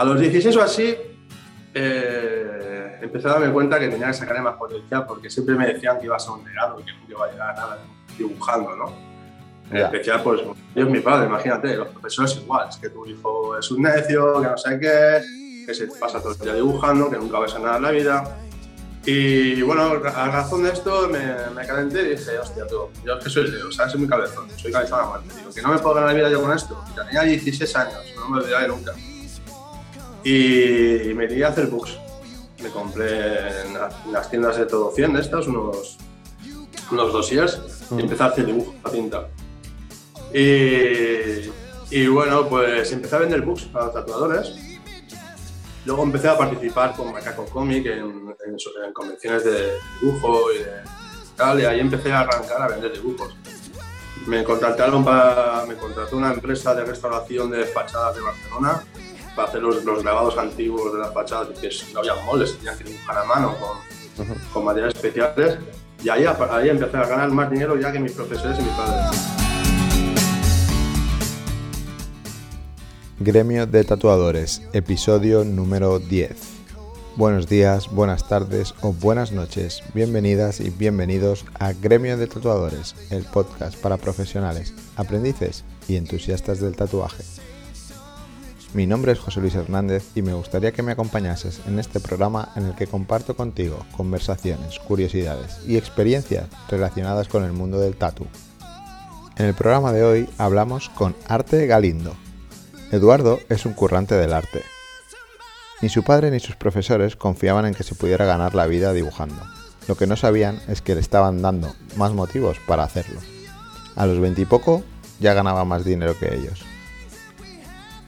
A los 16 o así, eh, empecé a darme cuenta que tenía que sacarle más potencia porque siempre me decían que iba a ser un legado y que nunca iba a llegar a nada dibujando, ¿no? En Ya. especial, pues, yo es mi padre, imagínate, los profesores igual, es que tu hijo es un necio, que no sé qué, que se pasa todo el día dibujando, que nunca va a nada en la vida. Y bueno, a razón de esto me, me calenté y dije, hostia, tú, yo es que soy Leo, ¿sabes? Soy muy cabezón, soy cabezón a muerte. Digo, que no me puedo ganar la vida yo con esto. Y tenía 16 años, no me olvidaré nunca. Y me iría a hacer books. Me compré en las- en las tiendas de todo 100 de estas, unos, unos dossiers, y empecé a hacer dibujo a tinta. Y, y bueno, pues empecé a vender books a tatuadores. Luego empecé a participar con Macaco Comic en, en en convenciones de dibujo y de tal, y ahí empecé a arrancar a vender dibujos. Me contrataron para, me contrató una empresa de restauración de fachadas de Barcelona para hacer los, los grabados antiguos de las fachadas, que no había moldes, tenían que dibujar a mano con materiales especiales. Y ahí, ahí empecé a ganar más dinero ya que mis profesores y mis padres. Gremio de Tatuadores, episodio número 10. Buenos días, buenas tardes o buenas noches. Bienvenidas y bienvenidos a Gremio de Tatuadores, el podcast para profesionales, aprendices y entusiastas del tatuaje. Mi nombre es José Luis Hernández y me gustaría que me acompañases en este programa en el que comparto contigo conversaciones, curiosidades y experiencias relacionadas con el mundo del tatu. En el programa de hoy hablamos con Arte Galindo, Eduardo es un currante del arte. Ni su padre ni sus profesores confiaban en que se pudiera ganar la vida dibujando. Lo que no sabían es que le estaban dando más motivos para hacerlo. A los veintipoco ya ganaba más dinero que ellos.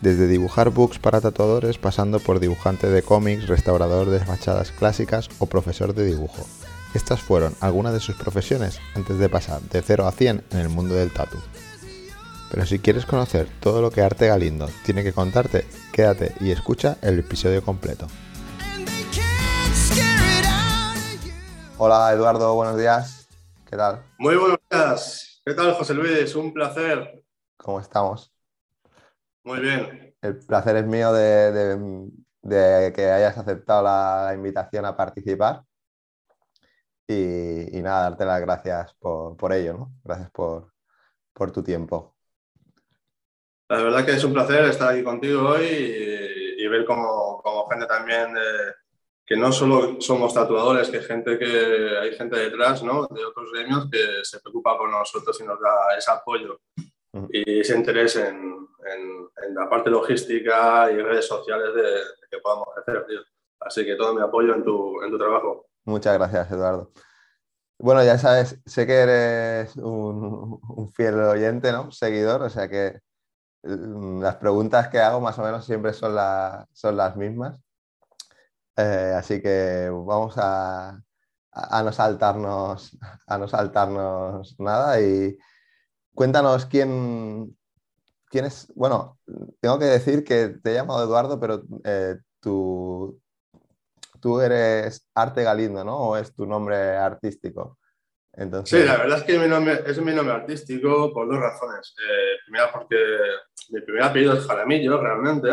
Desde dibujar books para tatuadores pasando por dibujante de cómics, restaurador de fachadas clásicas o profesor de dibujo. Estas fueron algunas de sus profesiones antes de pasar de 0 a 100 en el mundo del tatu. Pero si quieres conocer todo lo que Arte Galindo tiene que contarte, quédate y escucha el episodio completo. Hola Eduardo, buenos días. ¿Qué tal? Muy buenos días. ¿Qué tal, José Luis? Un placer. ¿Cómo estamos? Muy bien. El placer es mío de, de- de que hayas aceptado la, la invitación a participar. Y, y nada, darte las gracias por, por ello, ¿no? Gracias por, por tu tiempo. La verdad que es un placer estar aquí contigo hoy y, y ver como, como gente también de- que no solo somos tatuadores, que gente que hay gente detrás, ¿no? De otros gremios que se preocupa por nosotros y nos da ese apoyo Ujú. y ese interés en, en- en la parte logística y redes sociales de, de que podamos hacer, tío. Así que todo mi apoyo en tu, en tu trabajo. Muchas gracias, Eduardo. Bueno, ya sabes, sé que eres un, un fiel oyente, ¿no? Seguidor, o sea que mm, las preguntas que hago más o menos siempre son, la- son las mismas. Eh, así que vamos a- a no saltarnos, a no saltarnos nada y cuéntanos quién, quién es. Bueno, tengo que decir que te he llamado Eduardo, pero eh, tu, tú eres Arte Galindo, ¿no? ¿O es tu nombre artístico? Entonces, Sí, la verdad es que mi nombre, es mi nombre artístico por dos razones. Eh, primera, porque mi primer apellido es Jaramillo, realmente,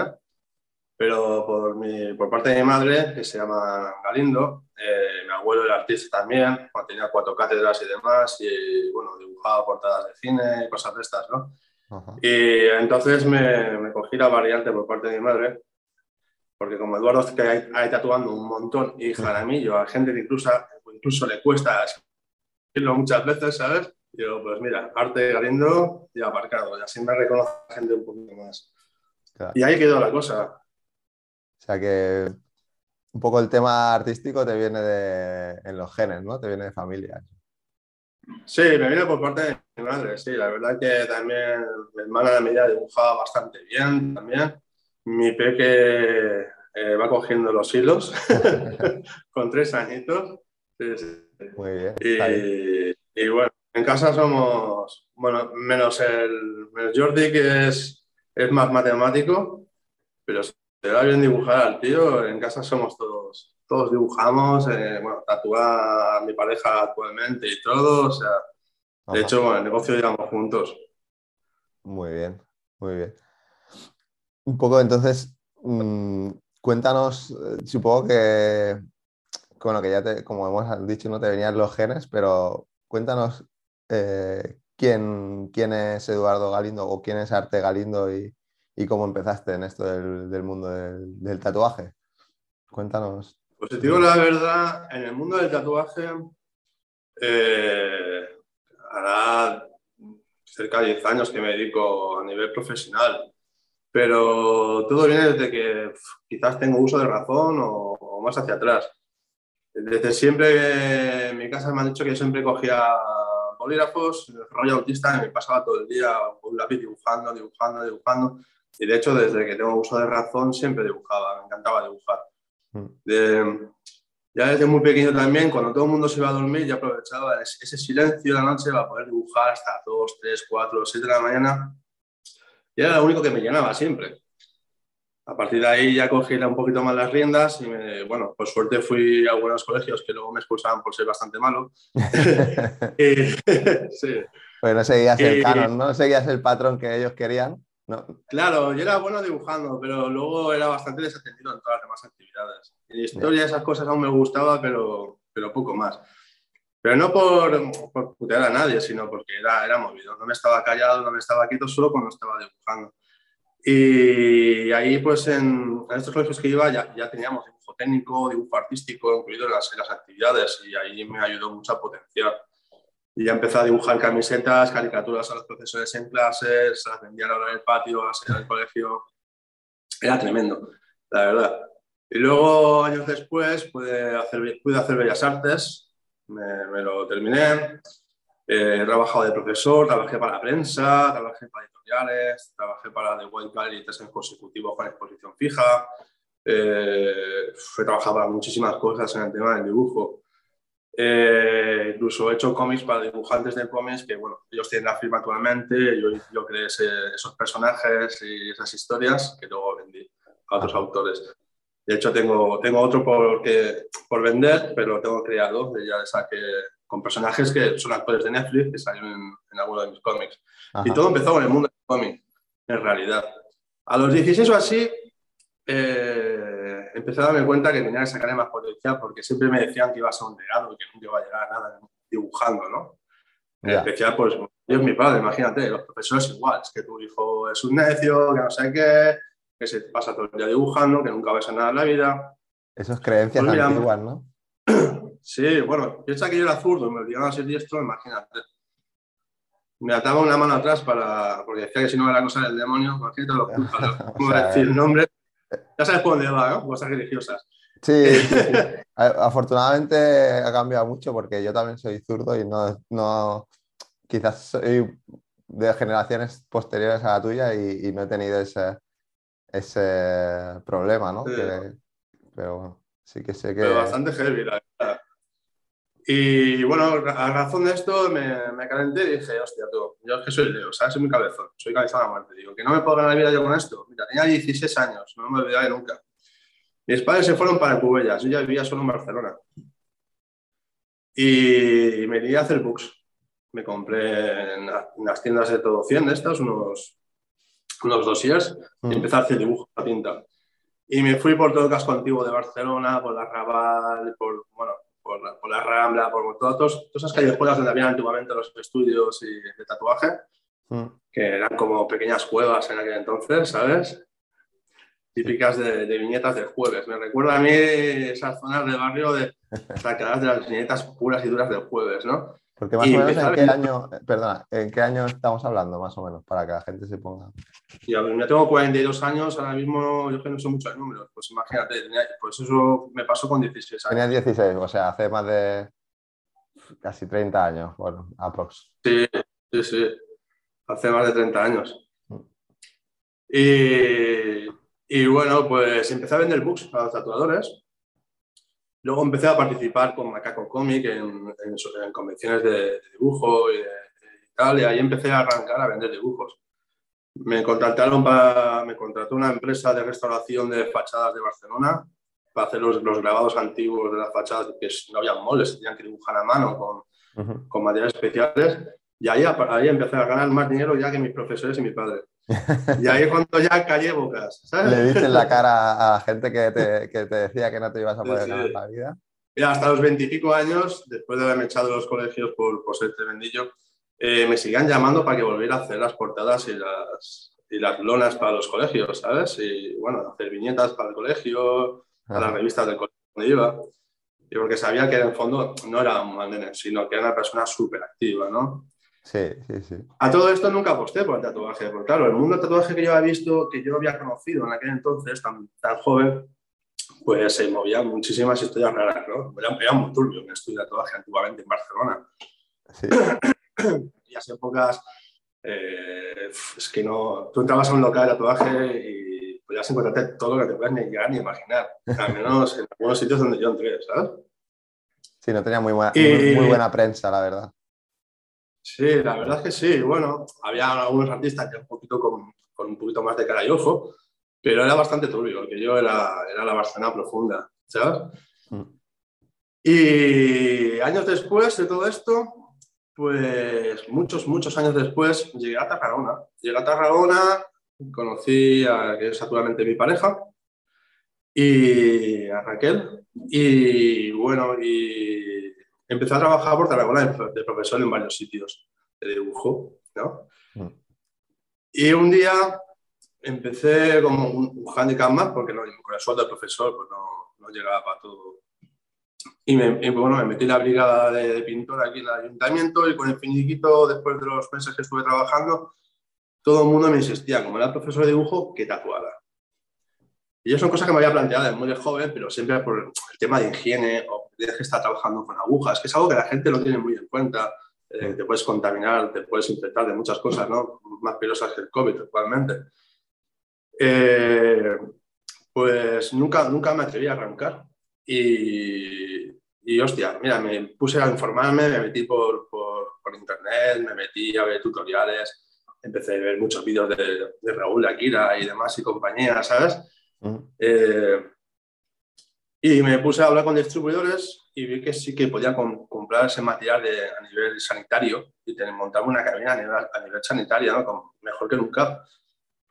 pero por, mi, por parte de mi madre, que se llama Galindo, eh, era artista también, bueno, tenía cuatro cátedras y demás, y bueno, dibujaba portadas de cine y cosas de estas, ¿no? Ajá. Y entonces me, me cogí la variante por parte de mi madre, porque como Eduardo que hay, hay tatuando un montón y Jaramillo a gente que incluso, incluso le cuesta escribirlo muchas veces, ¿sabes? Y digo, pues mira, arte Galindo y aparcado, y así me reconoce la gente un poquito más. Claro. Y ahí quedó la cosa. O sea que un poco el tema artístico te viene de, en los genes, ¿no? Te viene de familia. Sí, me viene por parte de mi madre, sí, la verdad que también mi hermana de medida dibujaba bastante bien también. Mi peque eh, va cogiendo los hilos con tres añitos. Sí, sí. Muy bien. Y, y bueno, en casa somos, bueno, menos el menos Jordi, que es, es más matemático, pero le da bien dibujar al tío. En casa somos todos, todos dibujamos, eh, bueno, tatúa a mi pareja actualmente y todo, o sea, de Ajá. hecho, bueno, el negocio llevamos juntos. Muy bien, muy bien. Un poco entonces, mm, cuéntanos, eh, supongo que, bueno, que ya te, como hemos dicho, no te venían los genes, pero cuéntanos eh, quién, quién es Eduardo Galindo o quién es Arte Galindo y, cómo empezaste en esto del, mundo del, tatuaje. Cuéntanos. Pues te digo la verdad, en el mundo del tatuaje eh, hará cerca de 10 años que me dedico a nivel profesional, pero todo viene desde que quizás tengo uso de razón o, más hacia atrás. Desde siempre en mi casa me han dicho que siempre cogía bolígrafos, rollo autista, y me pasaba todo el día con un lápiz dibujando, dibujando, dibujando. Y de hecho, desde que tengo uso de razón, siempre dibujaba, me encantaba dibujar. Mm. De, ya desde muy pequeño también, cuando todo el mundo se iba a dormir, ya aprovechaba ese silencio de la noche para poder dibujar hasta 2, 3, 4, 7 de la mañana. Y era lo único que me llenaba siempre. A partir de ahí ya cogí un poquito más las riendas y, bueno, por suerte fui a algunos colegios que luego me expulsaban por ser bastante malo. sí. Pues no seguías el canon, ¿no? Seguías el patrón que ellos querían. Claro, yo era bueno dibujando, pero luego era bastante desatendido en todas las demás actividades. En historia esas cosas aún me gustaba, pero, pero poco más. Pero no por, por putear a nadie, sino porque era, era movido. No me estaba callado, no me estaba quieto solo cuando estaba dibujando. Y ahí, pues en, estos colegios que iba, ya, ya, teníamos dibujo técnico, dibujo artístico incluido en las, en las actividades y ahí me ayudó mucho a potenciar. Y ya empecé a dibujar camisetas, caricaturas a los profesores en clases, las vendía a en el patio, a en el colegio. Era tremendo, la verdad. Y luego, años después, pude hacer, pude hacer Bellas Artes, me, me lo terminé. Eh, he trabajado de profesor, trabajé para prensa, trabajé para editoriales, trabajé para The White Gallery tres años consecutivos con exposición fija. Eh, he trabajado para muchísimas cosas en el tema del dibujo. Eh, incluso he hecho cómics para dibujantes de cómics que, bueno, ellos tienen la firma actualmente, yo, yo creé esos personajes y esas historias que luego vendí a otros autores. De hecho, tengo, tengo otro por, que, por vender, pero tengo creado, ya saqué con personajes que son actores de Netflix que salen en, en alguno de mis cómics. Y todo empezó con el mundo del cómic, en realidad. A los 16 o así, eh, empecé a darme cuenta que tenía que sacarle más potencial porque siempre me decían que iba a ser un legado y que nunca iba a llegar a nada dibujando, ¿no? En especial, pues, es mi padre, imagínate, los profesores igual, es que tu hijo es un necio, que no sé qué, que se pasa todo el día dibujando, que nunca va a ser nada en la vida. Esas creencias pues antiguas, ¿no? Sí, bueno, piensa que yo era zurdo, me obligaban a ser diestro, imagínate. Me ataba una mano atrás para, porque decía que si no era cosa del demonio, imagínate los culpas, ¿cómo decir el nombre? Ya sabes por dónde va, ¿no? Cosas religiosas. Sí, afortunadamente ha cambiado mucho porque yo también soy zurdo y no, no quizás soy de generaciones posteriores a la tuya y, no he tenido ese, ese problema, ¿no? pero bueno, sí que sé que... Pero bastante heavy, la verdad. Y bueno, a razón de esto me, me calenté y dije, hostia, tú, yo es que soy Leo, ¿sabes? Soy muy cabezón, soy cabezón a muerte. Digo, que no me puedo ganar la vida yo con esto. Mira, tenía 16 años, no me olvidaré nunca. Mis padres se fueron para Cubellas, yo ya vivía solo en Barcelona. Y me di a hacer books. Me compré en, las tiendas de todo 100 de estas, unos, unos dossiers, y mm. empecé a hacer dibujos a tinta. Y me fui por todo el casco antiguo de Barcelona, por la Raval, por, bueno, por la, por la Rambla, por todas, todas esas callejuelas donde había antiguamente los estudios y de tatuaje, mm. que eran como pequeñas cuevas en aquel entonces, ¿sabes? Típicas de, viñetas de jueves. Me recuerda a mí esas zonas de barrio de sacadas de las viñetas puras y duras del jueves, ¿no? Porque más o menos en qué año, perdona, ¿en qué año estamos hablando más o menos para que la gente se ponga? Ya, yo tengo 42 años, ahora mismo yo que no sé muchos números, pues imagínate, pues eso me pasó con 16 años. Tenías 16, o sea, hace más de casi 30 años, bueno, aprox. Sí, sí, sí, hace más de 30 años. Mm. Y, y bueno, pues empecé a vender books para los tatuadores Luego empecé a participar con Macaco Comic en, convenciones de, dibujo y, tal, y ahí empecé a arrancar a vender dibujos. Me contrataron para, me contrató una empresa de restauración de fachadas de Barcelona para hacer los, grabados antiguos de las fachadas, que no había moldes, tenían que dibujar a mano con, con materiales especiales. Y ahí, ahí empecé a ganar más dinero ya que mis profesores y mi padre. Y ahí es cuando ya callé bocas, ¿sabes? Le diste en la cara a gente que te, que te decía que no te ibas a poder Sí, sí. ganar la vida. Mira, hasta los veintipico años, después de haberme echado de los colegios por, por ser tremendillo, eh, me seguían llamando para que volviera a hacer las portadas y las, y las lonas para los colegios, ¿sabes? Y bueno, hacer viñetas para el colegio, para las revistas del colegio donde iba. Y porque sabía que en el fondo no era un mal nene, sino que era una persona súper activa, ¿no? Sí, sí, sí. A todo esto nunca aposté por el tatuaje, porque claro, el mundo del tatuaje que yo había visto, que yo había conocido en aquel entonces, tan, tan joven, pues se movían muchísimas historias raras, ¿no? Era, era muy turbio un estudio de tatuaje antiguamente en Barcelona. Sí, Y eh, es que no, tú entrabas a un local de tatuaje y podías encontrarte todo lo que te puedas ni llegar ni imaginar, al menos en algunos sitios donde yo entré, ¿sabes? sí, no tenía muy buena, Y- muy, muy buena prensa, la verdad. Sí, la verdad es que sí. Bueno, había algunos artistas ya un poquito con, con un poquito más de cara y ojo, pero era bastante turbio, que yo era, era la Barcelona profunda, ¿sabes? Mm. Y años después de todo esto, pues muchos, muchos años después, llegué a Tarragona. Llegué a Tarragona, conocí a que es actualmente mi pareja, y a Raquel. Y bueno, y empecé a trabajar por Tarragona de, de profesor en varios sitios de dibujo, ¿no? Mm. Y un día empecé como un, un handicap más, porque no, con el sueldo del profesor pues no, no llegaba para todo. Y, me, y, bueno, me metí en la brigada de, de pintor aquí en el ayuntamiento y con el finiquito, después de los meses que estuve trabajando, todo el mundo me insistía, como era profesor de dibujo, que tatuara. Y eso son cosas que me había planteado desde muy joven, pero siempre por el tema de higiene o tienes que estar trabajando con agujas, que es algo que la gente no tiene muy en cuenta. Eh, te puedes contaminar, te puedes infectar de muchas cosas, ¿no? Más peligrosas que el COVID actualmente. Eh, pues nunca, nunca me atreví a arrancar. Y, y, hostia, mira, me puse a informarme, me metí por, por, por internet, me metí a ver tutoriales, empecé a ver muchos vídeos de, de Raúl Akira y demás y compañía, ¿sabes? Eh, y me puse a hablar con distribuidores y vi que sí que podía com comprar ese material de, a nivel sanitario y tener, montarme una cabina a nivel, a nivel sanitario, ¿no? Como, mejor que nunca,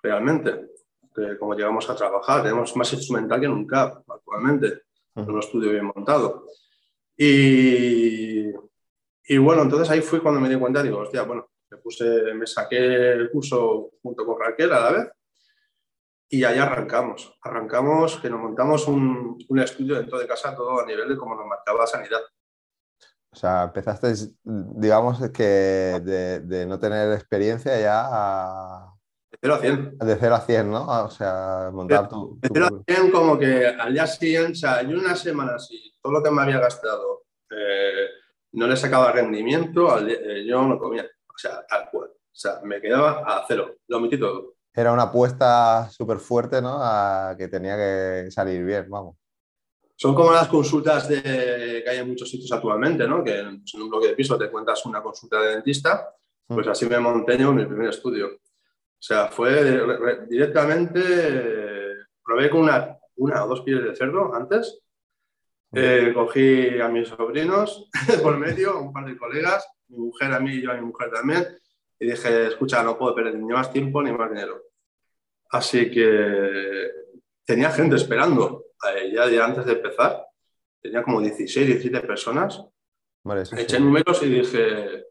realmente. Que como llegamos a trabajar, tenemos más instrumental que nunca actualmente, Mm. un estudio bien montado. Y, y bueno, entonces ahí fui cuando me di cuenta, digo, hostia, bueno, me, puse, me saqué el curso junto con Raquel a la vez y ahí arrancamos. Arrancamos que nos montamos un, un, estudio dentro de casa todo a nivel de cómo nos marcaba la sanidad. O sea, empezaste, digamos, que de, de no tener experiencia ya a... De 0 a 100. De 0 a 100, ¿no? O sea, montar tu... De 0 a 100 como que al día siguiente, o sea, en una semana así, todo lo que me había gastado eh, no le sacaba rendimiento, al eh, yo no comía. O sea, tal cual. O sea, me quedaba a cero. Lo omití todo. Era una apuesta súper fuerte, ¿no? A que tenía que salir bien, vamos. Son como las consultas de, que hay en muchos sitios actualmente, ¿no? Que pues, en un bloque de piso te cuentas una consulta de dentista, pues así me monté yo en mi primer estudio. O sea, fue directamente, eh, probé con una, una o dos pieles de cerdo antes, eh, cogí a mis sobrinos por medio, un par de colegas, mi mujer a mí y yo a mi mujer también, y dije, escucha, no puedo perder ni más tiempo ni más dinero. Así que tenía gente esperando ya de antes de empezar, tenía como 16, 17 personas. Vale, sí, Eché sí. números y dije,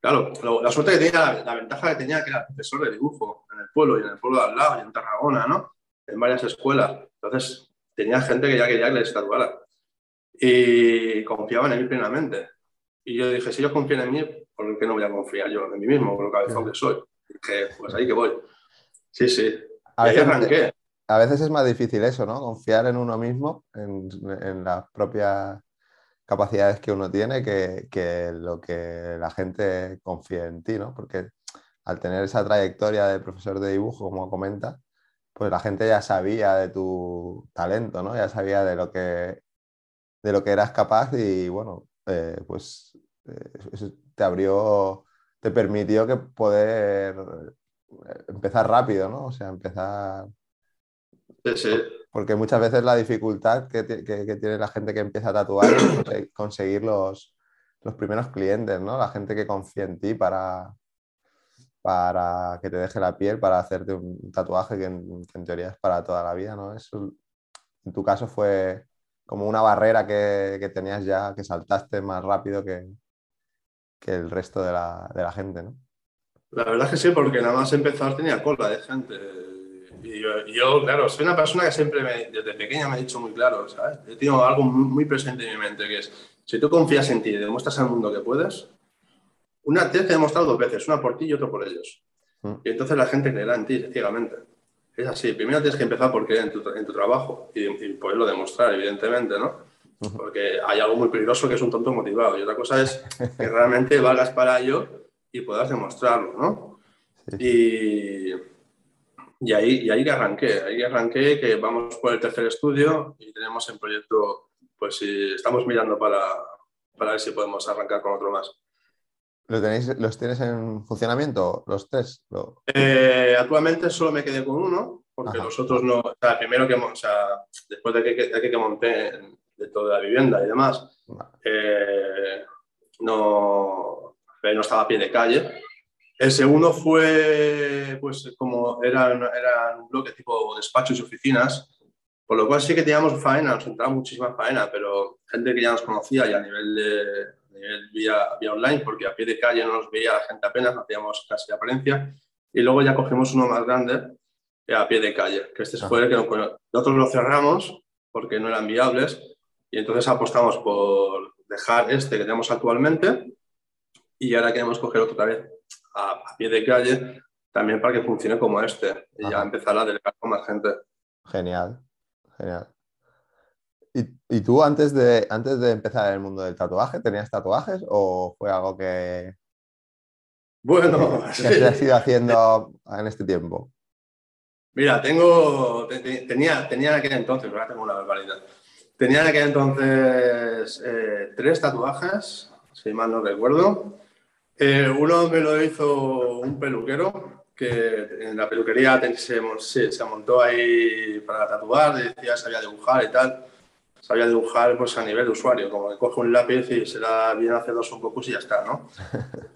claro, lo, la suerte que tenía, la, la, ventaja que tenía que era profesor de dibujo en el pueblo y en el pueblo de al lado y en Tarragona, ¿no? En varias escuelas. Entonces tenía gente que ya quería que les tatuara y confiaban en mí plenamente. Y yo dije, si ellos confían en mí, ¿por qué no voy a confiar yo en mí mismo, con lo cabezón que soy? Dije, pues ahí que voy. Sí, sí. A veces, arranqué. a veces es más difícil eso, ¿no? Confiar en uno mismo, en, en las propias capacidades que uno tiene, que, que, lo que la gente confíe en ti, ¿no? Porque al tener esa trayectoria de profesor de dibujo, como comenta, pues la gente ya sabía de tu talento, ¿no? Ya sabía de lo que, de lo que eras capaz y bueno, eh, pues eh, eso te abrió, te permitió que poder empezar rápido, ¿no? O sea, empezar... Sí, sí. Porque muchas veces la dificultad que, que, que, tiene la gente que empieza a tatuar es conseguir los, los primeros clientes, ¿no? La gente que confía en ti para, para que te deje la piel, para hacerte un tatuaje que en, teoría es para toda la vida, ¿no? Eso, en tu caso fue como una barrera que, tenías ya, que saltaste más rápido que, que el resto de la, de la, gente, ¿no? La verdad es que sí, porque nada más empezar tenía cola de gente. Y yo, claro, soy una persona que siempre, desde pequeña me ha dicho muy claro, ¿sabes? He tenido algo muy presente en mi mente, que es, si tú confías en ti y demuestras al mundo que puedes, una tienes que demostrar dos veces, una por ti y otra por ellos. Mm. Y entonces la gente creerá en ti ciegamente. Es así, primero tienes que empezar por creer en tu, en tu trabajo y, y, poderlo demostrar, evidentemente, ¿no? Porque hay algo muy peligroso que es un tonto motivado y otra cosa es que realmente valgas para ello y puedas demostrarlo, ¿no? Y, y, ahí, y ahí que arranqué, ahí arranqué que vamos por el tercer estudio y tenemos en proyecto, pues si estamos mirando para, para ver si podemos arrancar con otro más. ¿Los tienes en funcionamiento los tres? Eh, actualmente solo me quedé con uno, porque los otros no. O sea, primero que, o sea, después de que, de que monté de toda la vivienda y demás, eh, no, no estaba a pie de calle. El segundo fue, pues, como era, era un bloque tipo despachos y oficinas, por lo cual sí que teníamos faena, nos entraba muchísima faena, pero gente que ya nos conocía y a nivel de vía, vía online, porque a pie de calle no nos veía la gente apenas, no hacíamos casi apariencia. Y luego ya cogemos uno más grande a pie de calle, que este fue el que nosotros lo cerramos porque no eran viables y entonces apostamos por dejar este que tenemos actualmente y ahora queremos coger otra vez a, pie de calle también para que funcione como este y ya empezar a delegar con más gente. Genial, genial. ¿Y, tú antes de, antes de empezar el mundo del tatuaje, tenías tatuajes o fue algo que... Bueno, que, has ido haciendo en este tiempo? Mira, tengo, tenía, tenía en aquel entonces, ahora tengo una barbaridad. Tenía en aquel entonces eh, tres tatuajes, si mal no recuerdo. Eh, uno me lo hizo un peluquero, que en la peluquería se, se, se montó ahí para tatuar, decía sabía dibujar y tal sabía dibujar pues, a nivel usuario, como que coge un lápiz y se da bien hace dos un poco y ya está, ¿no?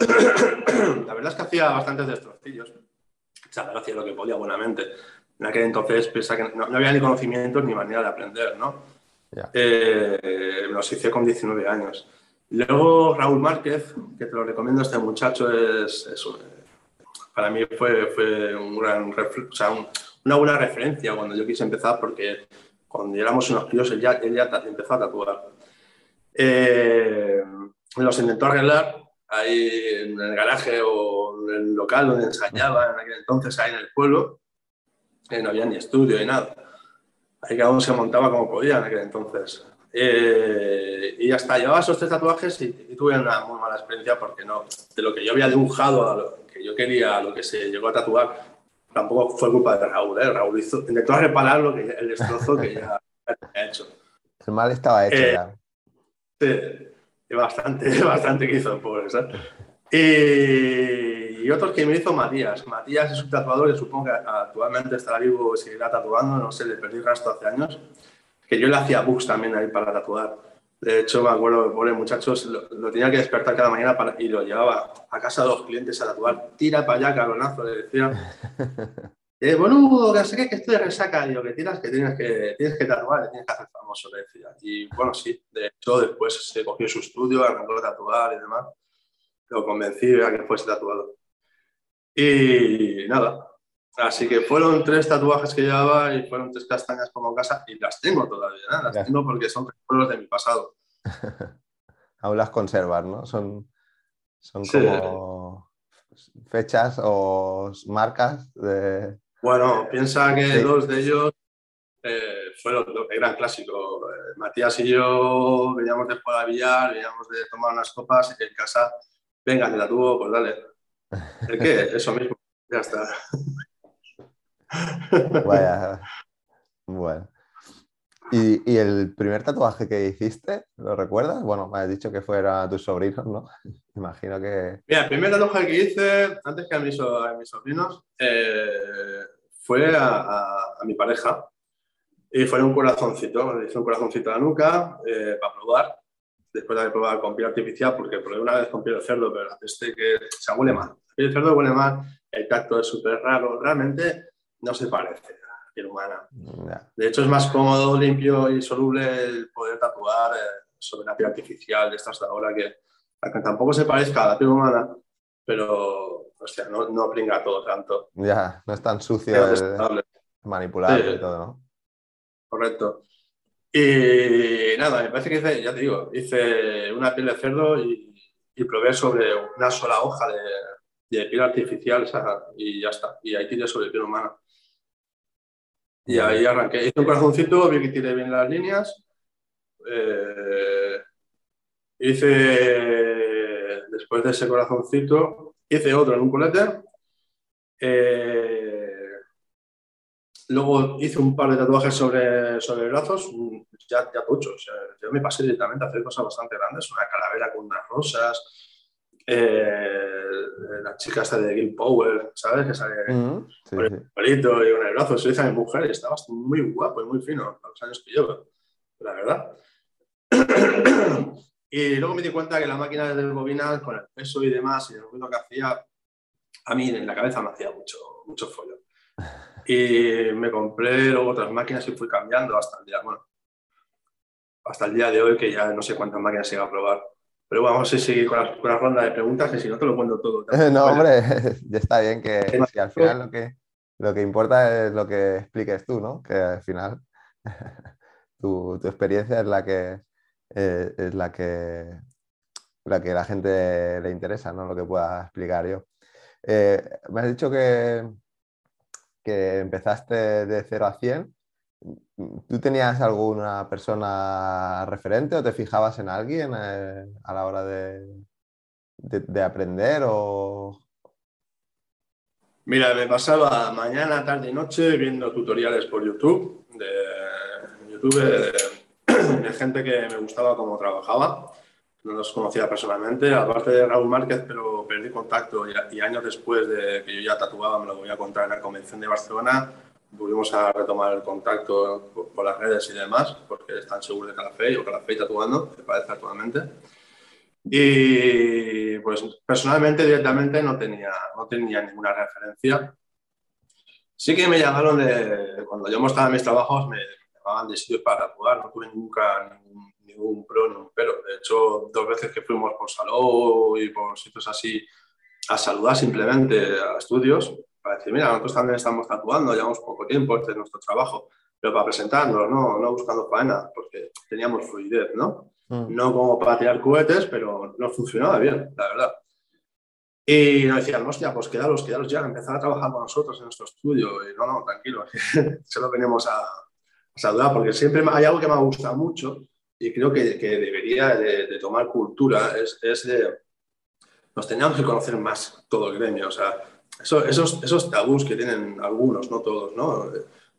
la verdad es que hacía bastantes destrozillos. O sea, hacía lo que podía buenamente. En aquel entonces pensaba que no, había ni conocimientos ni manera de aprender, ¿no? Eh, los hice con 19 años. Luego Raúl Márquez, que te lo recomiendo, este muchacho es, para mí fue, fue gran, una buena referencia cuando yo quise empezar porque cuando éramos unos críos, él ya, él ya empezó a tatuar. Eh, los intentó arreglar ahí en el garaje o en el local donde ensayaba en aquel entonces, ahí en el pueblo. Eh, no había ni estudio ni nada. Ahí cada uno se montaba como podía en aquel entonces. Eh, y hasta llevaba esos tres tatuajes y, tuve una muy mala experiencia porque no, de lo que yo había dibujado a lo que yo quería, a lo que se llegó a tatuar, tampoco fue culpa de Raúl, ¿eh? Raúl hizo, intentó reparar lo que, el destrozo que ya había hecho. El mal estaba hecho eh, ya. Sí, bastante, bastante que hizo, pobre. Y, y, otros que me hizo Matías. Matías es un tatuador y supongo que actualmente estará vivo y seguirá tatuando, no sé, le perdí rastro hace años. Que yo le hacía bugs también ahí para tatuar. De hecho, me acuerdo, pobre muchachos, lo, tenía que despertar cada mañana para, y lo llevaba a casa de los clientes a tatuar. Tira para allá, cabronazo, le decía. Eh, boludo, que sé que estoy de resaca. Digo, que tienes que, tienes que, tienes que tatuar, tienes que hacer famoso, le decía. Y bueno, sí, de hecho, después se cogió su estudio, arrancó a tatuar y demás. Lo convencí a que fuese tatuado. Y nada, Así que fueron tres tatuajes que llevaba y fueron tres castañas como casa y las tengo todavía, ¿eh? las tengo porque son recuerdos de mi pasado. Aún las conservas, ¿no? Son, son como fechas o marcas de... Bueno, piensa que dos de ellos eh, fueron, eran clásicos. Eh, Matías y yo veníamos de jugar a billar, veníamos de tomar unas copas y en casa, venga, te la tuvo, pues dale. ¿El qué? Eso mismo, ya está. Vaya. Bueno. ¿Y, el primer tatuaje que hiciste, lo recuerdas? Bueno, me has dicho que fuera tus sobrinos, ¿no? Imagino que... Mira, el primer tatuaje que hice, antes que a mis, sobrinos, eh, fue a, mi pareja. Y fue un corazoncito, le hice un corazoncito a la nuca eh, para probar, después de haber probado con piel artificial, porque probé una vez con piel de cerdo, pero este que se huele mal. La piel de cerdo huele mal el tacto es súper raro, realmente no se parece a la piel humana. De hecho, es más cómodo, limpio y soluble el poder tatuar eh, sobre una piel artificial de estas de ahora que, que tampoco se parezca a la piel humana, pero hostia, no, no pringa todo tanto. Ya, no es tan sucio, es manipulable y todo, ¿no? Correcto. Y nada, me parece que hice, ya te digo, hice una piel de cerdo y, probé sobre una sola hoja de, piel artificial y ya está. Y ahí tiré sobre piel humana. Y ahí arranqué. Hice un corazoncito, vi que tiré bien las líneas. Eh, hice, después de ese corazoncito, hice otro en un colete. Eh, Luego hice un par de tatuajes sobre, sobre brazos, ya, ya tocho. O sea, yo me pasé directamente a hacer cosas bastante grandes, una calavera con unas rosas, eh, la chica esta de Gil Power, ¿sabes? Que sale con el palito y con el brazo. Se dice a mi mujer y está muy guapo y muy fino a los años que llevo, la verdad. y luego me di cuenta que la máquina de bobinas, con el peso y demás, y el ruido que hacía, a mí en la cabeza me hacía mucho, mucho follón. Y me compré luego otras máquinas y fui cambiando hasta el día, bueno, hasta el día de hoy que ya no sé cuántas máquinas iba a probar. Pero vamos a seguir con la, con la ronda de preguntas, que si no te lo cuento todo. no, hombre, ya está bien que al final lo que, lo que importa es lo que expliques tú, ¿no? Que al final tu, tu experiencia es la que, eh, es la que, la que la gente le interesa, ¿no? Lo que pueda explicar yo. Eh, me has dicho que, que empezaste de 0 a 100, ¿tú tenías alguna persona referente o te fijabas en alguien eh, a la hora de, de, aprender? O... Mira, me pasaba mañana, tarde y noche viendo tutoriales por YouTube, de, YouTube de gente que me gustaba cómo trabajaba no los conocía personalmente, aparte de Raúl Márquez, pero perdí contacto y, años después de que yo ya tatuaba, me lo voy a contar en la convención de Barcelona, volvimos a retomar el contacto por, las redes y demás, porque están seguros de Calafé o Calafé tatuando, me parece actualmente. Y pues personalmente directamente no tenía, no tenía ninguna referencia. Sí que me llamaron de, cuando yo mostraba mis trabajos, me llamaban de sitios para tatuar, no tuve nunca ningún un pro ni un pero. De hecho, dos veces que fuimos por salón y por sitios así a saludar simplemente a estudios, para decir, mira, nosotros también estamos tatuando, llevamos poco tiempo, este es nuestro trabajo, pero para presentarnos, no, no buscando faena, porque teníamos fluidez, ¿no? Mm. No como para tirar cohetes, pero no funcionaba bien, la verdad. Y nos decían, hostia, pues quedaros, quedaros ya, empezar a trabajar con nosotros en nuestro estudio. Y no, no, tranquilo, solo venimos a, a saludar, porque siempre hay algo que me gusta mucho, y creo que, que debería de, tomar cultura, es, es, de... Nos teníamos que conocer más todo el gremio, o sea, esos, esos tabús que tienen algunos, no todos, ¿no?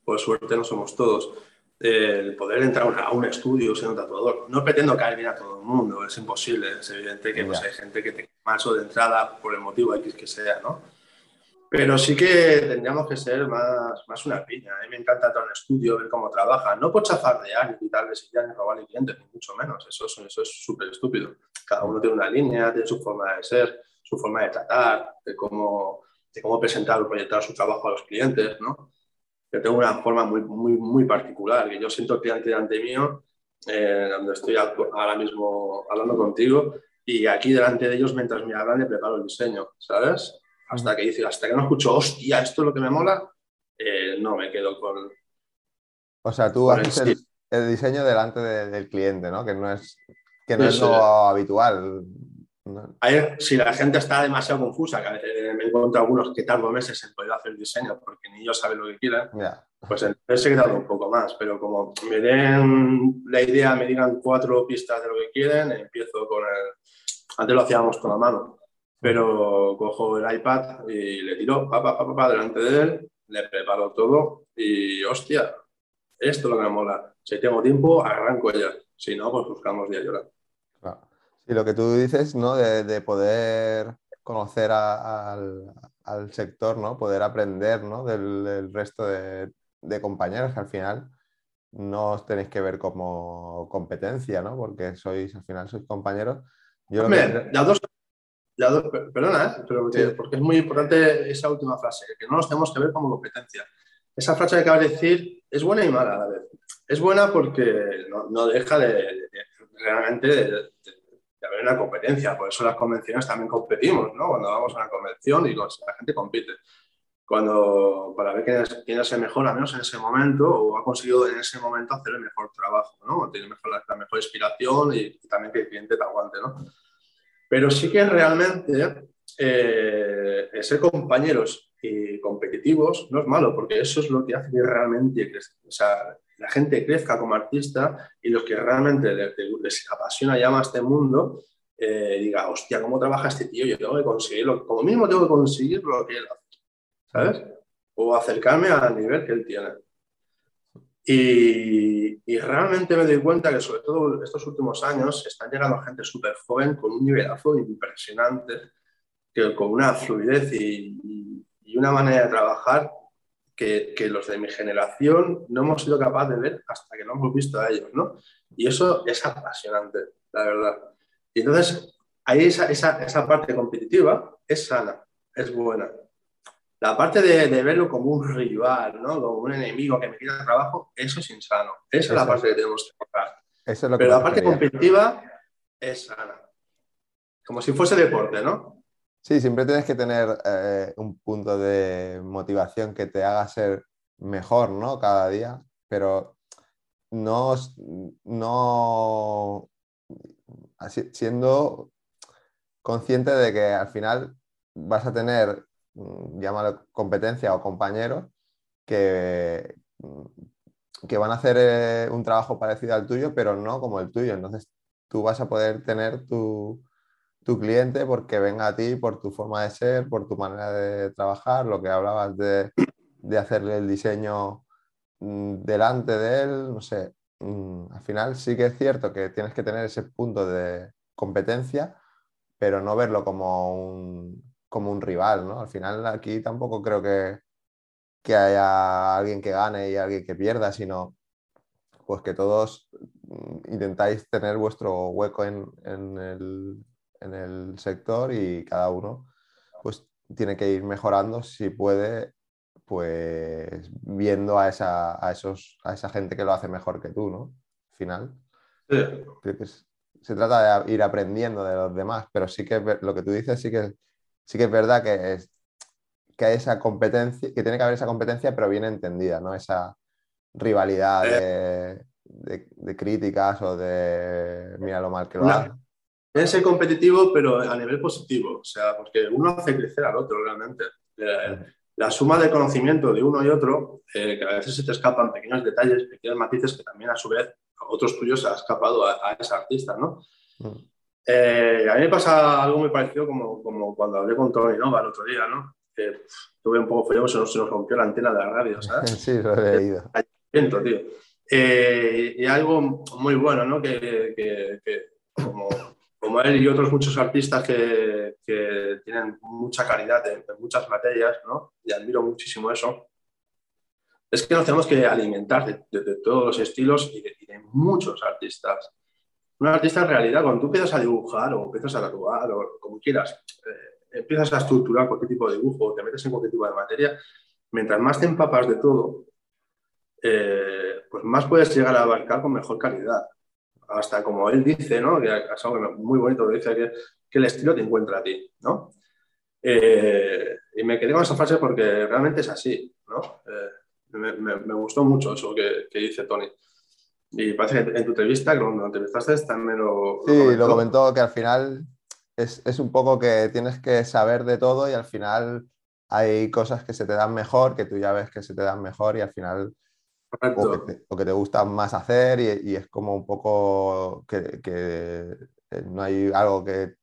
Por suerte no somos todos. El poder entrar a un estudio siendo tatuador. No pretendo caer bien a todo el mundo, es imposible. Es evidente que pues, hay gente que te o de entrada por el motivo X que sea, ¿no? Pero sí que tendríamos que ser más, más una piña. A mí me encanta entrar a un estudio, ver cómo trabajan. No por chafardear ni quitarles ideas ni robarle clientes, ni mucho menos. Eso, eso es súper estúpido. Cada uno tiene una línea, tiene su forma de ser, su forma de tratar, de cómo, de cómo presentar o proyectar su trabajo a los clientes, ¿no? Yo tengo una forma muy, muy, muy particular, que yo siento el cliente delante mío, eh, donde estoy ahora mismo hablando contigo, y aquí delante de ellos, mientras me hablan, le preparo el diseño, ¿sabes? hasta que dice, hasta que no escucho, hostia, esto es lo que me mola, eh, no me quedo con. O sea, tú haces el, diseño delante del cliente, ¿no? Que no es, que no es lo habitual. Si la gente está demasiado confusa, que a veces me encuentro algunos que tardo meses en poder hacer el diseño porque ni ellos saben lo que quieren, pues entonces he quedado un poco más. Pero como me den la idea, me digan cuatro pistas de lo que quieren, empiezo con el. Antes lo hacíamos con la mano pero cojo el iPad y le tiro pa, pa, pa, delante de él, le preparo todo y hostia, esto es lo que me mola. Si tengo tiempo, arranco ya. Si no, pues buscamos día llorar. Y lo que tú dices, ¿no? De, poder conocer al, sector, ¿no? Poder aprender, ¿no? Del, resto de, compañeros que al final no os tenéis que ver como competencia, ¿no? Porque sois, al final sois compañeros. Yo Hombre, dos perdona, ¿eh? pero porque, es muy importante esa última frase, que no nos tenemos que ver como competencia. Esa frase que acabas de decir es buena y mala a la vez. Es buena porque no, deja de, realmente de, haber una competencia, por eso las convenciones también competimos, ¿no? Cuando vamos a una convención y la gente compite. Cuando, para ver quién es, quién es el mejor, al menos en ese momento, o ha conseguido en ese momento hacer el mejor trabajo, ¿no? Tiene mejor, la, mejor inspiración y, también que el cliente te aguante, ¿no? Pero sí que realmente eh, ser compañeros y competitivos no es malo, porque eso es lo que hace que realmente o sea, la gente crezca como artista y los que realmente les, apasiona ya más este mundo, eh, diga, hostia, ¿cómo trabaja este tío? Yo tengo que conseguirlo, como mismo tengo que conseguir lo que él hace, ¿sabes? O acercarme al nivel que él tiene. Y, realmente me doy cuenta que sobre todo estos últimos años están llegando gente súper joven con un nivelazo impresionante, que, con una fluidez y, una manera de trabajar que, que, los de mi generación no hemos sido capaces de ver hasta que no hemos visto a ellos, ¿no? Y eso es apasionante, la verdad. Y entonces, ahí esa, esa, esa parte competitiva es sana, es buena. La parte de, verlo como un rival, ¿no? como un enemigo que me quita trabajo, eso es insano. Esa es la parte que tenemos que tocar. Pero la parte competitiva es sana. Como si fuese deporte, ¿no? Sí, siempre tienes que tener eh, un punto de motivación que te haga ser mejor, ¿no? Cada día, pero no, no siendo consciente de que al final vas a tener Mm, llámalo competencia o compañeros, que, mm, que van a hacer eh, un trabajo parecido al tuyo, pero no como el tuyo. Entonces tú vas a poder tener tu, cliente porque venga a ti por tu forma de ser, por tu manera de trabajar, lo que hablabas de, de hacerle el diseño mm, delante de él, no sé. Al final sí que es cierto que tienes que tener ese punto de competencia, pero no verlo como un, como un rival, ¿no? Al final aquí tampoco creo que, que haya alguien que gane y alguien que pierda, sino pues que todos mm, intentáis tener vuestro hueco en, el, sector y cada uno pues tiene que ir mejorando si puede pues viendo a esa, esos, a esa gente que lo hace mejor que tú, ¿no? Al final. se trata de ir aprendiendo de los demás, pero sí que lo que tú dices sí que sí que es verdad que, es, que hay esa competencia, que tiene que haber esa competencia, pero bien entendida, ¿no? Esa rivalidad de, críticas o de mira lo mal que lo hace. Tiene ser competitivo, pero a nivel positivo, o sea, porque uno hace crecer al otro realmente. La, suma de conocimiento de uno y otro, eh, que a veces se te escapan pequeños detalles, pequeños matices que también a su vez otros tuyos se ha escapado a, a ese artista, ¿no? Mm. Eh, a mí me pasa algo muy parecido como, como cuando hablé con Tony Nova el otro día, ¿no? Que tuve un poco frío, se nos, se nos rompió la antena de la radio, ¿sabes? Sí, lo he leído. tío. Eh, y algo muy bueno, ¿no? Que, que, que como, como, él y otros muchos artistas que, tienen mucha calidad en, muchas materias, ¿no? Y admiro muchísimo eso. Es que nos tenemos que alimentar de, todos los estilos y de, muchos artistas un artista en realidad, cuando tú empiezas a dibujar o empiezas a tatuar o como quieras, eh, empiezas a estructurar cualquier tipo de dibujo te metes en cualquier tipo de materia, mientras más te empapas de todo, eh, pues más puedes llegar a abarcar con mejor calidad. Hasta como él dice, ¿no? que es algo muy bonito, que dice que, que el estilo te encuentra a ti. ¿no? Eh, y me quedé con esa frase porque realmente es así. ¿no? Me, gustó mucho eso que, que dice Tony. Y parece que en tu entrevista, cuando entrevistaste, también lo. Sí, lo comentó que al final es, es, un poco que tienes que saber de todo y al final hay cosas que se te dan mejor, que tú ya ves que se te dan mejor y al final. O que, te, o que, te, gusta más hacer y, y es como un poco que, que, no hay algo que,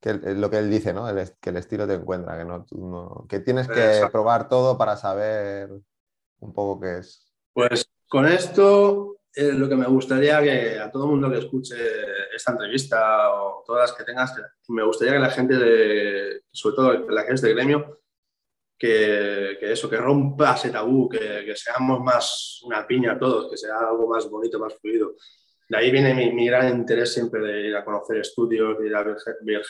que, lo que él dice, ¿no? El, que el estilo te encuentra, que, no, no que tienes que probar todo para saber un poco qué es. Pues con esto eh, lo que me gustaría que a todo el mundo que escuche esta entrevista o todas las que tengas, me gustaría que la gente, de, sobre todo la que es de gremio, que, que, eso, que rompa ese tabú, que, que, seamos más una piña todos, que sea algo más bonito, más fluido. de ahí viene mi, gran interés siempre de ir a conocer estudios, de ir a ver,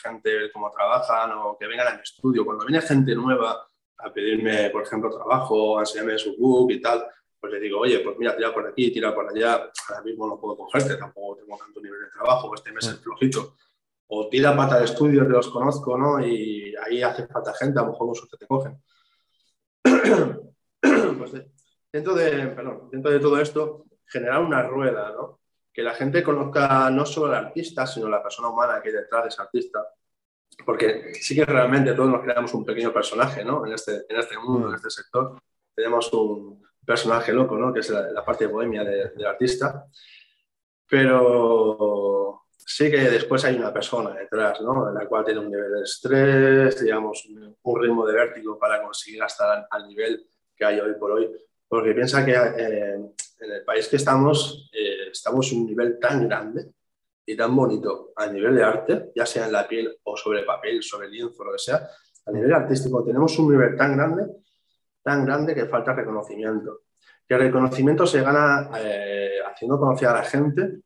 gente, ver cómo trabajan o que vengan a mi estudio. Cuando viene gente nueva a pedirme, por ejemplo, trabajo, a enseñarme su book y tal, pues le digo, oye, pues mira, tira por aquí, tira por allá, ahora mismo no puedo cogerte, tampoco tengo tanto nivel de trabajo, este mes es flojito. O tira pata de estudio, que los conozco, ¿no? Y ahí hace falta gente, a lo mejor vosotros te cogen. pues dentro de, perdón, dentro de todo esto, generar una rueda, ¿no? que la gente conozca no solo al artista, sino la persona humana que hay detrás de ese artista. Porque sí que realmente todos nos creamos un pequeño personaje ¿no? en, este, en este mundo, en este sector. Tenemos un personaje loco, ¿no? que es la, parte bohemia del artista. Pero sí que después hay una persona detrás, ¿no? la cual tiene un nivel de estrés, digamos, un ritmo de vértigo para conseguir hasta al nivel que hay hoy por hoy. Porque piensa que eh, en el país que estamos, eh, estamos en un nivel tan grande y tan bonito a nivel de arte, ya sea en la piel o sobre papel, sobre lienzo, lo que sea, a nivel artístico tenemos un nivel tan grande, tan grande que falta reconocimiento. Y el reconocimiento se gana eh, haciendo conocer a la gente,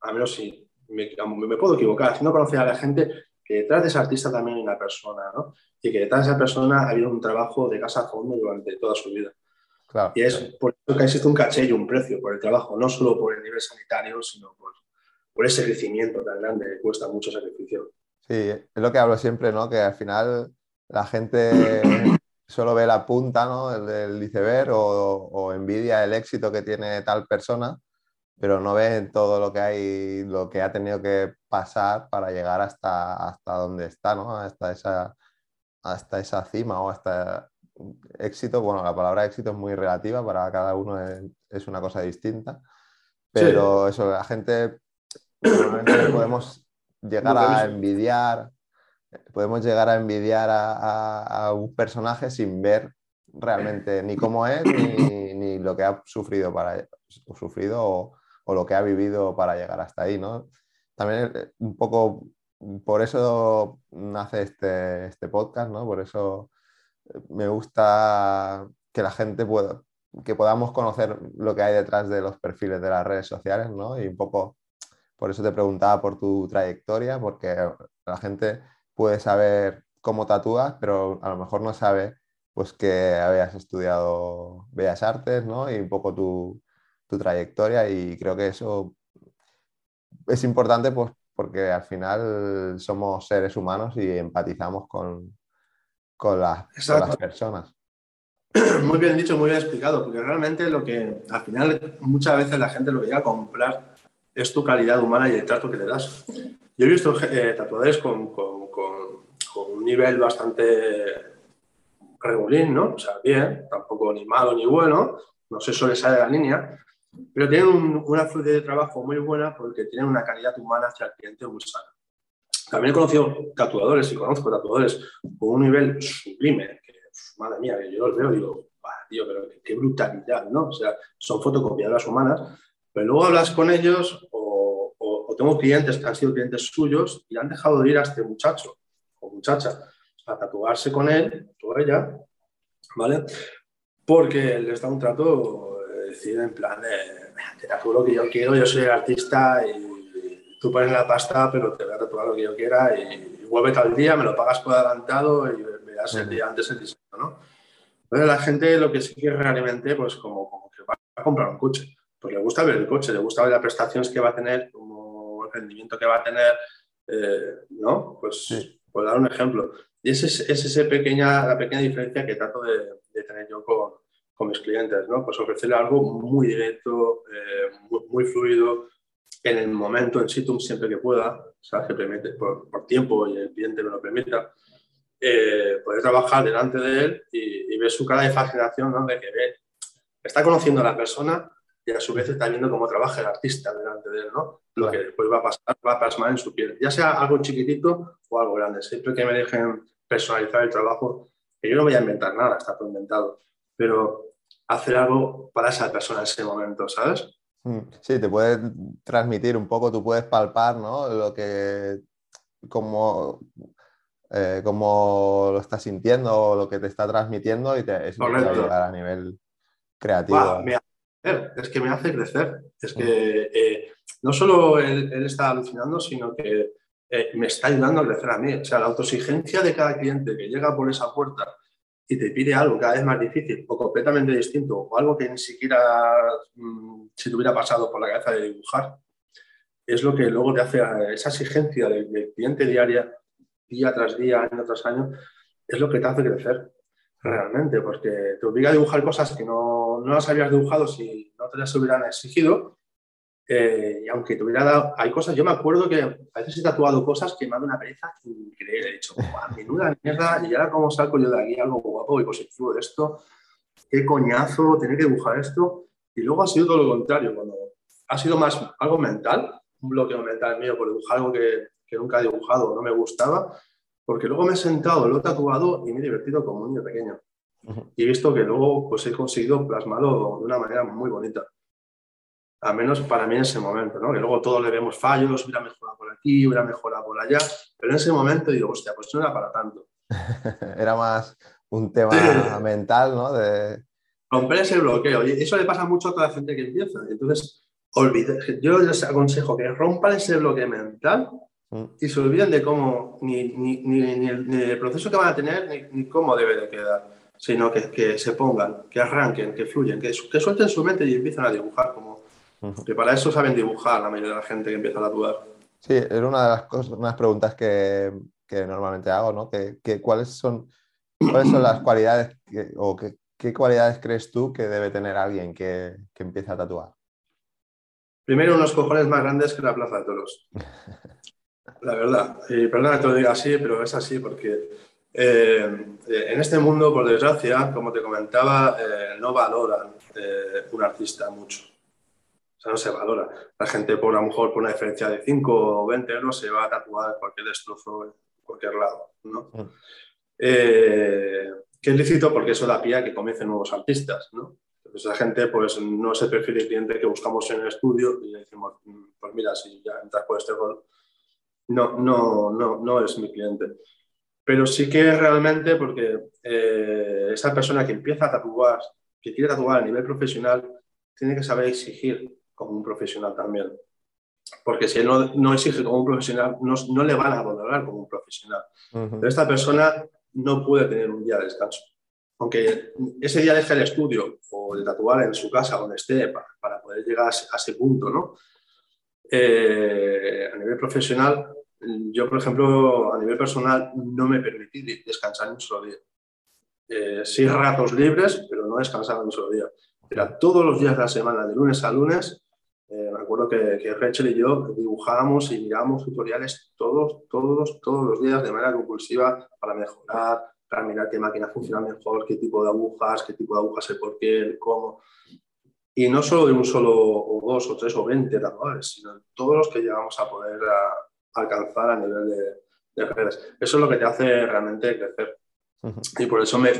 a menos si me, me, puedo equivocar, haciendo conocer a la gente que detrás de ese artista también hay una persona, ¿no? Y que detrás de esa persona ha habido un trabajo de casa a fondo durante toda su vida y es por eso que existe un caché y un precio por el trabajo, no solo por el nivel sanitario, sino por, por ese crecimiento tan grande que cuesta mucho sacrificio. Sí, es lo que hablo siempre, ¿no? Que al final la gente solo ve la punta, ¿no? El del iceberg o, o envidia el éxito que tiene tal persona, pero no ve todo lo que hay, lo que ha tenido que pasar para llegar hasta, hasta donde está, ¿no? Hasta esa, hasta esa cima o hasta éxito, bueno, la palabra éxito es muy relativa, para cada uno es, una cosa distinta, pero eso, la gente podemos llegar a envidiar, podemos llegar a envidiar a, un personaje sin ver realmente ni cómo es ni, lo que ha sufrido, para, sufrido o, o, lo que ha vivido para llegar hasta ahí, ¿no? También eh, un poco por eso nace este, este podcast, ¿no? Por eso me gusta que la gente pueda, que podamos conocer lo que hay detrás de los perfiles de las redes sociales, ¿no? Y un poco, por eso te preguntaba por tu trayectoria, porque la gente puede saber cómo tatúas, pero a lo mejor no sabe pues que habías estudiado Bellas Artes, ¿no? Y un poco tu, tu trayectoria y creo que eso es importante pues porque al final somos seres humanos y empatizamos con, con, las personas. Muy bien dicho, muy bien explicado, porque realmente lo que al final muchas veces la gente lo que llega a comprar es tu calidad humana y el trato que le das. Yo he visto eh, tatuadores con, con, con, un nivel bastante regulín, ¿no? O sea, bien, tampoco ni malo ni bueno, no se suele salir de la línea, pero tienen una fluidez de trabajo muy buena porque tienen una calidad humana hacia el cliente muy sana. También he conocido tatuadores y conozco tatuadores con un nivel sublime, que madre mía, que yo los veo y digo, tío, pero qué brutalidad, ¿no? O sea, son fotocopiadoras humanas, pero luego hablas con ellos o, o, tengo clientes que han sido clientes suyos y han dejado de ir a este muchacho o muchacha a tatuarse con él o ella, ¿vale? Porque les da un trato, decir, en plan de, te tatúo lo que yo quiero, yo soy el artista y tú pones la pasta, pero te voy a tatuar lo que yo quiera y, vuelve tal día, me lo pagas por adelantado y verás el día antes el diseño, ¿no? Pero la gente lo que sí que realmente, pues como, como que va a comprar un coche, pues le gusta ver el coche, le gusta ver las prestaciones que va a tener, como el rendimiento que va a tener, eh, ¿no? Pues por dar un ejemplo. Y esa es, es ese pequeña, la pequeña diferencia que trato de, de tener yo con, con, mis clientes, ¿no? Pues ofrecerle algo muy directo, eh, muy, muy, fluido, en el momento en situ siempre que pueda, ¿sabes? que permite, por, por, tiempo y el cliente me lo permita, eh, poder trabajar delante de él y, ver su cara de fascinación, ¿no? de que ve, está conociendo a la persona y a su vez está viendo cómo trabaja el artista delante de él, ¿no? lo que después va a pasar, va a plasmar en su piel, ya sea algo chiquitito o algo grande, siempre que me dejen personalizar el trabajo, que yo no voy a inventar nada, está todo inventado, pero hacer algo para esa persona en ese momento, ¿sabes? Mm, sí, te puede transmitir un poco, tú puedes palpar, ¿no? Lo que, como, eh, lo estás sintiendo, lo que te está transmitiendo y te, eso te ayudar a nivel creativo. es que me hace crecer. Es que eh, no solo él, está alucinando, sino que eh, me está ayudando a crecer a mí. O sea, la autoexigencia de cada cliente que llega por esa puerta y te pide algo cada vez más difícil o completamente distinto o algo que ni siquiera mm, se te hubiera pasado por la cabeza de dibujar, es lo que luego te hace esa exigencia del, cliente diaria, día tras día, año tras año, es lo que te hace crecer realmente, porque te obliga a dibujar cosas que no, no las habías dibujado si no te las hubieran exigido. Eh, y aunque te hubiera dado, hay cosas, yo me acuerdo que a veces he tatuado cosas que me han dado una pereza increíble. He dicho, menuda mierda, y ahora cómo saco yo de aquí algo guapo y positivo de esto, qué coñazo, tener que dibujar esto. Y luego ha sido todo lo contrario, cuando ha sido más algo mental, un bloqueo mental mío por dibujar algo que, que nunca he dibujado o no me gustaba, porque luego me he sentado, lo he tatuado y me he divertido como un niño pequeño. Y he visto que luego pues, he conseguido plasmarlo de una manera muy bonita. Al menos para mí en ese momento, ¿no? Que luego todos le vemos fallos, hubiera mejorado por aquí, hubiera mejorado por allá, pero en ese momento digo, hostia, pues no era para tanto. era más un tema mental, ¿no? De... Romper ese bloqueo. Y eso le pasa mucho a toda la gente que empieza. Entonces, olvide, yo les aconsejo que rompan ese bloqueo mental mm. y se olviden de cómo, ni, ni, ni, el, proceso que van a tener, ni, cómo debe de quedar, sino que, que, se pongan, que arranquen, que fluyen, que, que suelten su mente y empiecen a dibujar, como que para eso saben dibujar la mayoría de la gente que empieza a tatuar. Sí, era una de las, cosas, unas preguntas que, que normalmente hago, ¿no? Que, que, ¿cuáles, son, ¿Cuáles son las cualidades o qué cualidades crees tú que debe tener alguien que, que empiece a tatuar? Primero, unos cojones más grandes que la Plaza de Toros. La verdad. Y perdona que te lo diga así, pero es así porque eh, en este mundo, por desgracia, como te comentaba, eh, no valoran eh, un artista mucho. O sea, no se valora. La gente, por a lo mejor, por una diferencia de 5 o 20 euros, se va a tatuar cualquier destrozo en cualquier lado. ¿no? Mm. que es lícito porque eso da pie a que comiencen nuevos artistas. ¿no? esa gente pues no es el perfil de cliente que buscamos en el estudio y le decimos, mm, pues mira, si ya entras por este rol, no, no, no, no es mi cliente. Pero sí que realmente porque eh, esa persona que empieza a tatuar, que quiere tatuar a nivel profesional, tiene que saber exigir como un profesional también. Porque si él no, no exige como un profesional, no, no, le van a valorar como un profesional. Pero esta persona no puede tener un día de descanso aunque ese día deje el estudio o de tatuar en su casa donde esté para, poder llegar a ese, punto, ¿no? Eh, a nivel profesional, yo, por ejemplo, a nivel personal, no me permití descansar un solo día. Eh, sí ratos libres, pero no descansar un solo día. Era todos los días de la semana, de lunes a lunes. Eh, me acuerdo que, que, Rachel y yo dibujábamos y mirábamos tutoriales todos, todos, todos los días de manera compulsiva para mejorar, para mirar qué máquina funciona mejor, qué tipo de agujas, qué tipo de agujas, el por qué, el cómo. Y no solo de un solo, o dos, o tres, o veinte tatuadores, sino todos los que llegamos a poder alcanzar a nivel de, redes. Eso es lo que te hace realmente crecer. Y por eso me,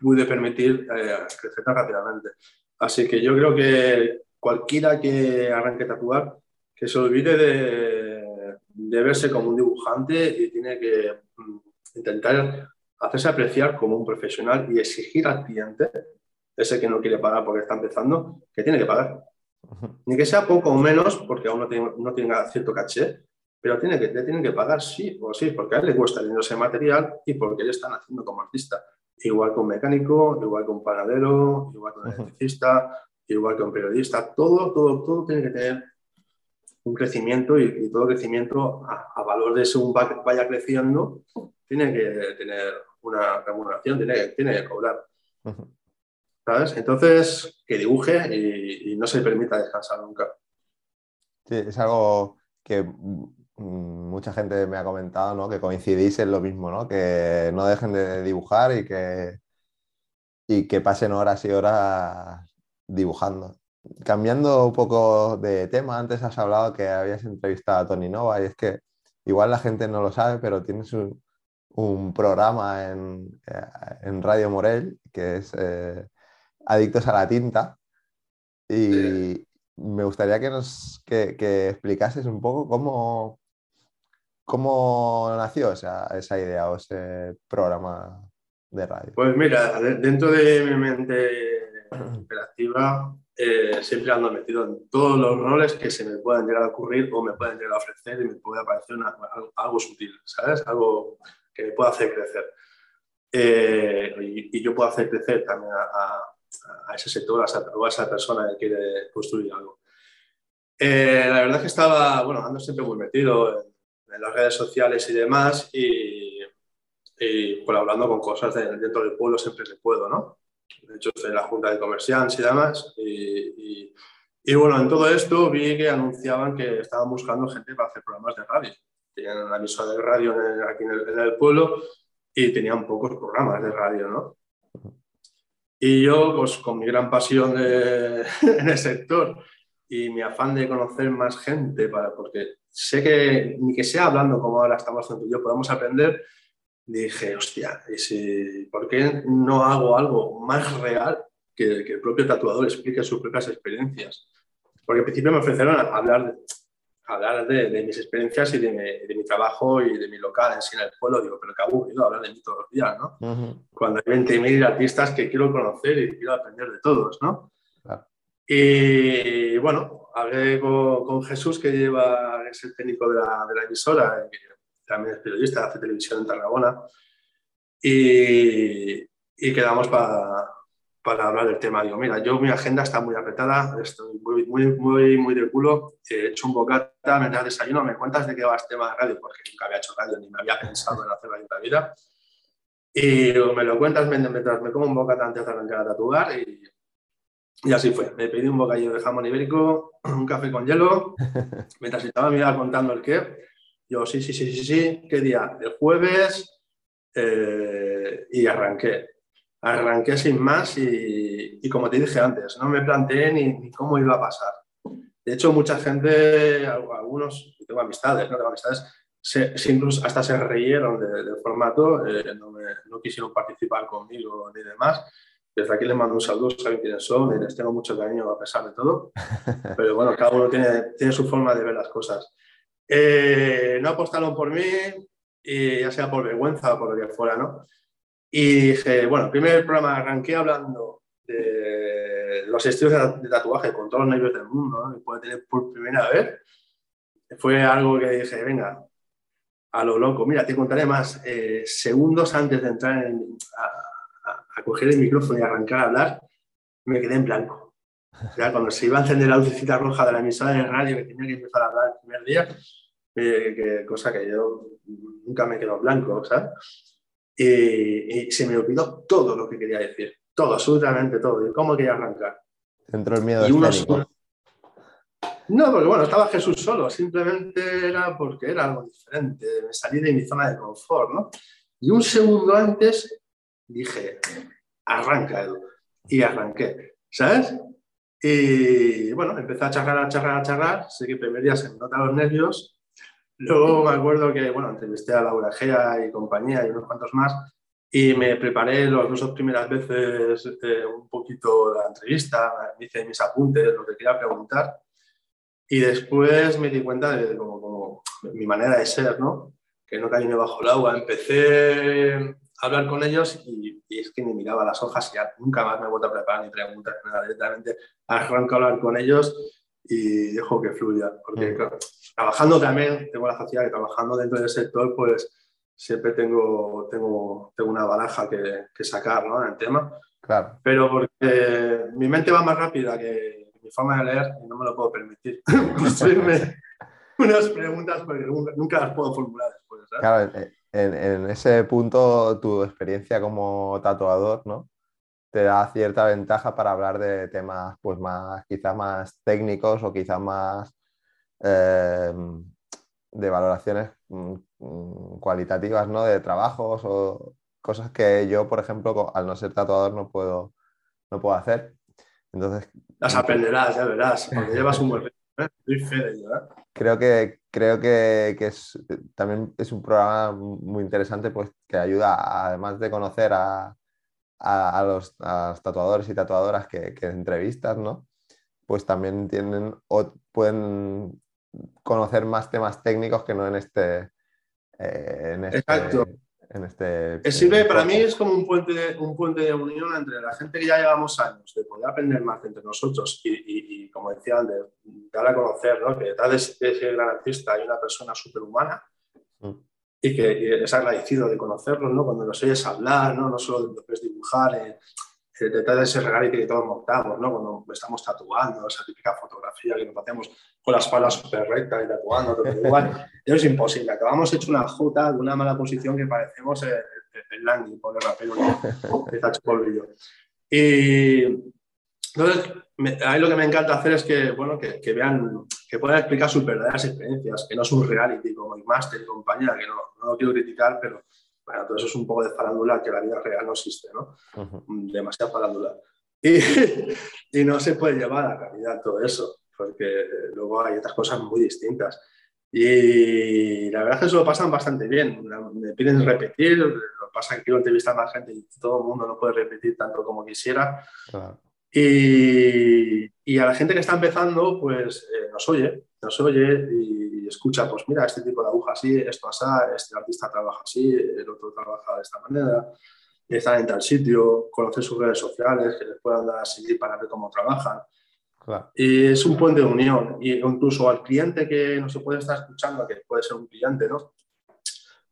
pude permitir eh, crecer tan rápidamente. Así que yo creo que cualquiera que arranque a tatuar, que se olvide de, de verse como un dibujante y tiene que mm, intentar hacerse apreciar como un profesional y exigir al cliente, ese que no quiere pagar porque está empezando, que tiene que pagar. Ni que sea poco o menos, porque aún no, tiene, no tenga cierto caché, pero tiene que, le tienen que pagar sí o sí, porque a él le cuesta dinero ese material y porque le están haciendo como artista. Igual que un mecánico, igual que un panadero, igual que un electricista, igual que un periodista, todo, todo, todo tiene que tener un crecimiento y, todo crecimiento a, valor de según vaya creciendo, tiene que tener una remuneración, tiene, tiene que cobrar. ¿Sabes? Entonces, que dibuje y, no se permita descansar nunca. Sí, es algo que mucha gente me ha comentado, ¿no? Que coincidís en lo mismo, ¿no? Que no dejen de dibujar y que, y que pasen horas y horas dibujando. Cambiando un poco de tema, antes has hablado que habías entrevistado a Tony Nova y es que igual la gente no lo sabe, pero tienes un, un programa en, eh, en, Radio Morel que es eh, Adictos a la Tinta. Y me gustaría que nos que, que explicases un poco cómo, cómo nació esa, esa, idea o ese programa de radio. Pues mira, dentro de mi mente operativa, eh, siempre ando metido en todos los roles que se me puedan llegar a ocurrir o me pueden llegar a ofrecer y me puede parecer algo, sutil, ¿sabes? Algo que me pueda hacer crecer. Eh, y, yo puedo hacer crecer también a, ese sector, a a esa persona que quiere construir algo. Eh, la verdad es que estaba, bueno, ando siempre muy metido en, las redes sociales y demás y, y colaborando con cosas dentro del pueblo siempre que puedo, ¿no? De hecho, estoy en la Junta de Comerciantes y demás. Y, y, bueno, en todo esto vi que anunciaban que estaban buscando gente para hacer programas de radio. Tenían una emisora de radio aquí en el, en el, pueblo y tenían pocos programas de radio, ¿no? Y yo, pues con mi gran pasión de, en el sector y mi afán de conocer más gente, para, porque sé que ni que sea hablando como ahora estamos haciendo yo, podemos aprender, dije, hostia, ¿por qué no hago algo más real que, que, el propio tatuador explique sus propias experiencias? Porque al principio me ofrecieron hablar, de, hablar de, mis experiencias y de mi, de mi, trabajo y de mi local en sí en el pueblo. Digo, pero qué aburrido hablar de mí todos los días, ¿no? Cuando hay 20.000 artistas que quiero conocer y quiero aprender de todos, ¿no? Y bueno, hablé con, con, Jesús, que lleva, es el técnico de la, de la emisora, que también es periodista, hace televisión en Tarragona, y, y quedamos para, para hablar del tema. Digo, mira, yo mi agenda está muy apretada, estoy muy, muy, muy, muy de culo, he hecho un bocata, me das desayuno, me cuentas de qué va este tema de radio, porque nunca había hecho radio ni me había pensado en hacer radio en la vida. Y me lo cuentas mientras me como un bocata antes de arrancar a tatuar y y así fue. Me pedí un bocadillo de jamón ibérico, un café con hielo. Mientras estaba iba contando el qué. Yo, sí, sí, sí, sí, sí. ¿Qué día? El jueves. Eh, y arranqué. Arranqué sin más y, y, como te dije antes, no me planteé ni, ni, cómo iba a pasar. De hecho, mucha gente, algunos, tengo amistades, no tengo amistades, se, incluso hasta se reyeron del formato, eh, no, me, no quisieron participar conmigo ni demás desde aquí les mando un saludo, saben quiénes son y les tengo mucho cariño a pesar de todo. Pero bueno, cada uno tiene, tiene su forma de ver las cosas. Eh, no apostaron por mí, ya sea por vergüenza o por lo que fuera, ¿no? Y dije, bueno, primer programa arranqué hablando de los estilos de tatuaje con todos los nervios del mundo, ¿no? Y puede tener por primera vez. Fue algo que dije, venga, a lo loco. Mira, te contaré más. Eh, segundos antes de entrar en, a coger el micrófono y arrancar a hablar, me quedé en blanco. Ya cuando se iba a encender la lucecita roja de la emisora de radio que tenía que empezar a hablar el primer día, eh, cosa que yo nunca me quedo blanco, ¿sabes? Y, se me olvidó todo lo que quería decir, todo, absolutamente todo, y cómo quería arrancar. Entró el miedo y No, porque bueno, estaba Jesús solo, simplemente era porque era algo diferente, me salí de mi zona de confort, ¿no? Y un segundo antes dije, arranca, Edu. Y arranqué, ¿sabes? Y bueno, empecé a charlar, a charlar, a charlar. Sé que el primer día se me notan los nervios. Luego me acuerdo que, bueno, entrevisté a Laura Gea y compañía y unos cuantos más. Y me preparé las dos primeras veces eh, un poquito la entrevista, me hice mis apuntes, lo que quería preguntar. Y después me di cuenta de como, como mi manera de ser, ¿no? Que no caí bajo el agua. Empecé hablar con ellos y, es que ni miraba las hojas y ya nunca más me he vuelto a preparar ni preguntas, nada, directamente arranco a hablar con ellos y dejo que fluya, porque mm. trabajando también, tengo la facilidad de trabajando dentro del sector, pues siempre tengo, tengo, tengo una baraja que, que sacar ¿no? en el tema, claro. pero porque mi mente va más rápida que mi forma de leer y no me lo puedo permitir. unas preguntas porque nunca las puedo formular después. Claro, en, ese punto tu experiencia como tatuador, ¿no? Te da cierta ventaja para hablar de temas, pues más, quizás más técnicos o quizás más em, de valoraciones mm, mm, cualitativas, ¿no? De trabajos o cosas que yo, por ejemplo, al no ser tatuador no puedo, no puedo hacer. Entonces, las aprenderás, ya verás, porque llevas un buen ¿eh? Creo que, creo que, es, también es un programa muy interesante pues, que ayuda, además de conocer a, a, los, tatuadores y tatuadoras que, que, entrevistas, ¿no? pues también tienen o pueden conocer más temas técnicos que no en este, eh, en, este en este... Es sirve, para mí es como un puente, un puente de unión entre la gente que ya llevamos años, de poder aprender más entre nosotros y, como decía antes, dar a conocer ¿no? que detrás de ese gran artista hay una persona superhumana mm. y que es agradecido de conocerlos, ¿no? cuando los oyes hablar, no, no solo ves dibujar, eh, detrás de ese regalito que todos montamos, ¿no? cuando estamos tatuando, esa típica fotografía que nos hacemos con la espalda súper recta y tatuando, todo igual. Eso es imposible. Acabamos hecho una jota de una mala posición que parecemos el, el, por el rapero que está hecho. Y entonces, ahí lo que me encanta hacer es que, bueno, que, que, vean, que puedan explicar sus verdaderas experiencias, que no es un reality como Master y compañía, que no, no lo quiero criticar, pero bueno, todo eso es un poco de farándula que la vida real no existe, ¿no? Demasiada farándula. Y, y, no se puede llevar a la realidad todo eso porque luego hay otras cosas muy distintas. Y la verdad es que eso lo pasan bastante bien. Me piden repetir, lo pasa que quiero entrevistar a más gente y todo el mundo no puede repetir tanto como quisiera. Y, y, a la gente que está empezando, pues eh, nos oye, nos oye y escucha, pues mira, este tipo de así, esto así, este artista trabaja así, el otro trabaja de esta manera, está en tal sitio, conocer sus redes sociales, que les puedan dar a seguir para ver cómo trabajan. Y es un puente de unión. Y incluso al cliente que no se puede estar escuchando, que puede ser un cliente, ¿no?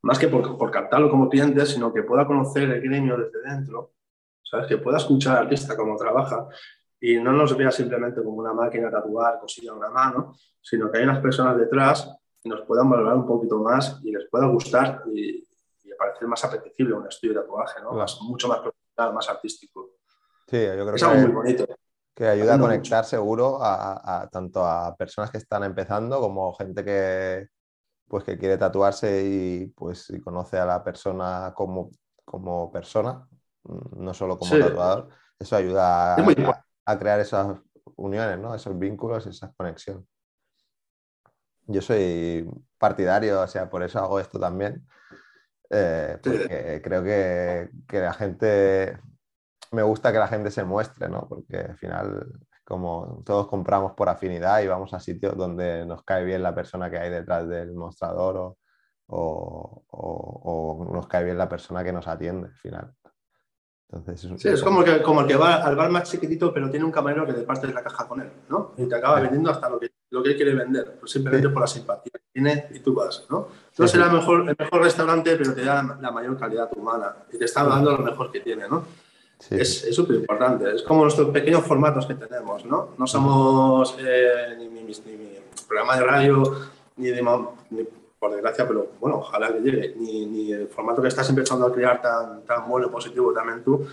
Más que por, por captarlo como cliente, sino que pueda conocer el gremio desde dentro, ¿sabes? Que pueda escuchar al artista cómo trabaja y no nos vea simplemente como una máquina de tatuar, cosilla en una mano, sino que hay unas personas detrás nos puedan valorar un poquito más y les pueda gustar y, parecer más apetecible un estudio de tatuaje, ¿no? Mucho más profesional, más artístico. Sí, yo creo es algo muy bonito que ayuda a conectar seguro a, tanto a personas que están empezando como gente que pues que quiere tatuarse y pues y conoce a la persona como, como persona, no solo como tatuador. Eso ayuda a, crear esas uniones, ¿no? esos vínculos, esas conexiones. Yo soy partidario, o sea, por eso hago esto también, eh, porque creo que, que la gente me gusta que la gente se muestre, ¿no? Porque al final, como todos compramos por afinidad y vamos a sitios donde nos cae bien la persona que hay detrás del mostrador o, nos cae bien la persona que nos atiende al final. Entonces, es sí, es como, que, como el que va al bar más chiquitito, pero tiene un camarero que te parte la caja con él, ¿no? Y te acaba vendiendo hasta lo que, lo que él quiere vender, pues simplemente por la simpatía que tiene y tú vas, ¿no? No será el mejor, el mejor restaurante, pero te da la mayor calidad humana y te está dando lo mejor que tiene, ¿no? Es súper importante. Es como nuestros pequeños formatos que tenemos, ¿no? No somos eh, ni, mi, programa de radio, ni, de, por desgracia, pero bueno, ojalá que llegue, ni, el formato que estás empezando a crear tan, tan bueno, positivo también tú.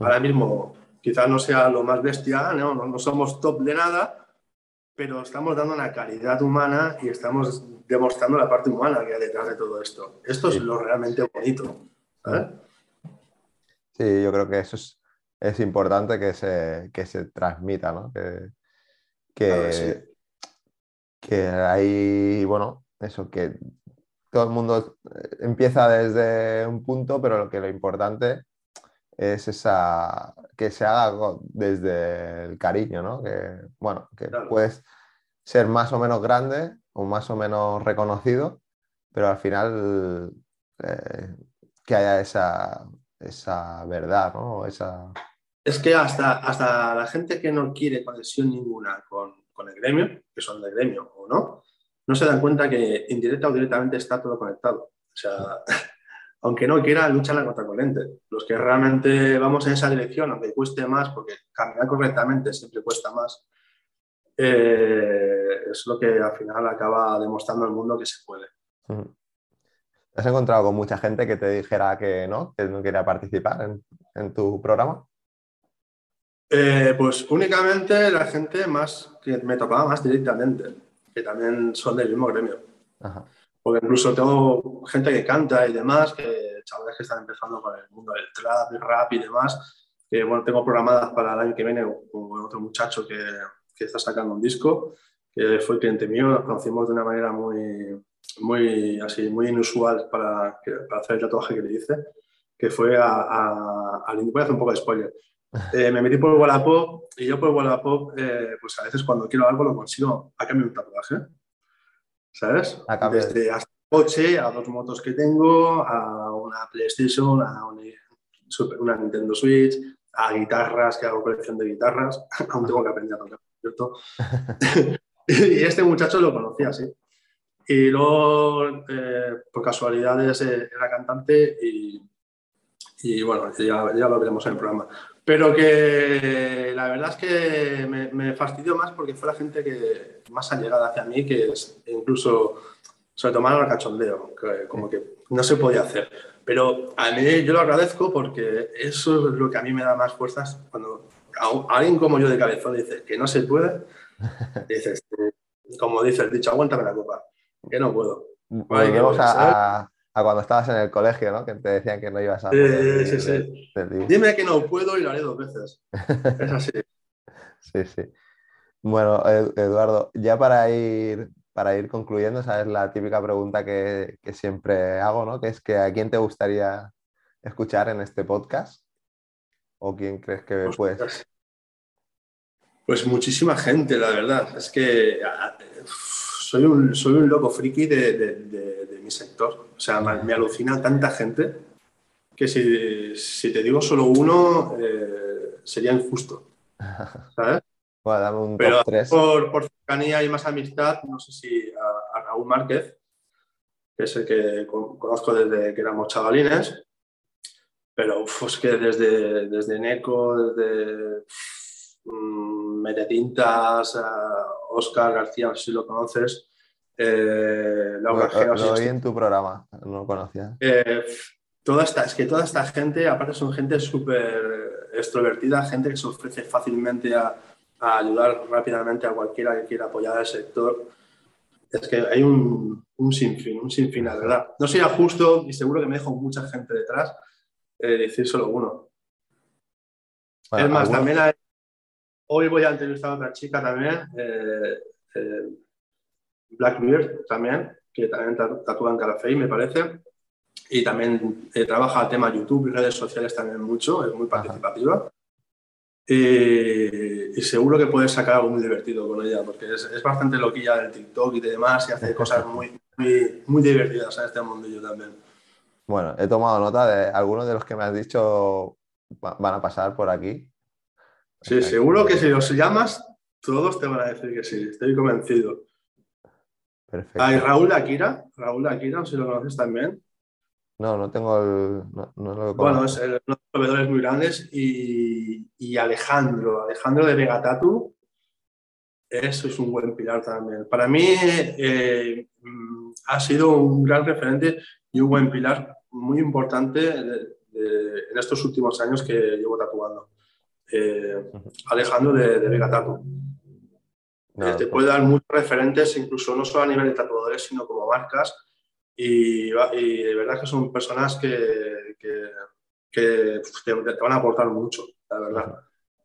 Ahora mismo quizás no sea lo más bestia, ¿no? No, no somos top de nada, pero estamos dando una calidad humana y estamos demostrando la parte humana que hay detrás de todo esto. Esto es lo realmente bonito. ¿sabes? Sí, yo creo que eso es, importante que se, se transmita, ¿no? Que, que, que hay, bueno, eso, que todo el mundo eh, empieza desde un punto, pero lo que lo importante es esa, que se haga desde el cariño, ¿no? Que, bueno, que puedes ser más o menos grande o más o menos reconocido, pero al final eh, que haya esa, esa verdad, ¿no? Esa... Es que hasta, hasta la gente que no quiere conexión ninguna con, con el gremio, que son del gremio o no, no se dan cuenta que indirecta o directamente está todo conectado. O sea, aunque no quiera, luchan la contracorriente. Los que realmente vamos en esa dirección, aunque cueste más, porque caminar correctamente siempre cuesta más, eh, es lo que al final acaba demostrando al mundo que se puede. ¿Has encontrado con mucha gente que te dijera que no, que no quería participar en, tu programa? Eh, pues únicamente la gente más que me tocaba más directamente, que también son del mismo gremio. Porque incluso tengo gente que canta y demás, que chavales que están empezando con el mundo del trap, el rap y demás, que bueno, tengo programadas para el año que viene con otro muchacho que, que está sacando un disco, que fue cliente mío, nos conocimos de una manera muy, muy, así, muy inusual para, para, hacer el tatuaje que le hice, que fue a, a, a voy a hacer un poco de spoiler. Eh, me metí por Wallapop y yo por Wallapop, eh, pues a veces cuando quiero algo lo consigo a cambio de un tatuaje. ¿Sabes? A cambio Desde, coche, a dos motos que tengo, a una PlayStation, a una, Nintendo Switch, a guitarras, que hago colección de guitarras, aún tengo que aprender a tocar, ¿cierto? y este muchacho lo conocía, sí. Y luego, eh, por casualidades, eh, era cantante y, y bueno, ya, ya, lo veremos en el programa. Pero que la verdad es que me, me, fastidió más porque fue la gente que más allegada hacia mí, que es incluso se tomaron el cachondeo, como que no se podía hacer. Pero a mí yo lo agradezco porque eso es lo que a mí me da más fuerzas cuando alguien como yo de cabezón dice que no se puede, dices, como dice el dicho, aguántame la copa, que no puedo. Volvemos a, a, cuando estabas en el colegio, ¿no? Que te decían que no ibas a... Poder, sí, sí, Dime que no puedo y lo haré dos veces. Es así. sí, sí. Bueno, Eduardo, ya para ir para ir concluyendo, esa es la típica pregunta que, siempre hago, ¿no? Que es que a quién te gustaría escuchar en este podcast o quién crees que pues, puedes. Pues muchísima gente, la verdad. Es que soy un, soy un loco friki de, mi sector. O sea, me, alucina tanta gente que si, te digo solo uno, eh, sería injusto. ¿Sabes? Pero Por, cercanía y más amistad, no sé si a, Raúl Márquez, que es el que conozco desde que éramos chavalines, pero es que desde, desde Neco, desde um, Meretintas, Oscar García, no sé si lo conoces, eh, Laura Lo, lo oí en tu programa, no lo conocía. Eh, toda esta, es que toda esta gente, aparte son gente súper extrovertida, gente que se ofrece fácilmente a, a ayudar rápidamente a cualquiera que quiera apoyar al sector. Es que hay un, un sinfín, un sinfín, la verdad. No sería justo, y seguro que me dejo mucha gente detrás, eh, decir solo uno. es más, también hoy voy a entrevistar a otra chica también, eh, eh, Blackbeard también, que también tatúa en Carafey, me parece. Y también trabaja el tema YouTube y redes sociales también mucho, es muy participativa. Y, seguro que puedes sacar algo muy divertido con ella, porque es, es, bastante loquilla del TikTok y demás, y hace cosas muy, muy, muy divertidas en este mundillo también. Bueno, he tomado nota de algunos de los que me has dicho van a pasar por aquí. Sí, seguro que si los llamas, todos te van a decir que sí, estoy convencido. Perfecto. Hay Raúl Akira, Raúl Akira, si lo conoces también. No, no tengo el. No, bueno, es uno de los proveedores muy grandes y, Alejandro, Alejandro de Vegatatu, eso es un buen pilar también. Para mí eh, mm, ha sido un gran referente y un buen pilar muy importante en estos últimos años que llevo tatuando. Eh, Alejandro de, de Vegatatu. Eh, te puede dar muchos referentes, incluso no solo a nivel de tatuadores, sino como marcas y, de verdad que son personas que, que, que te, van a aportar mucho, la verdad.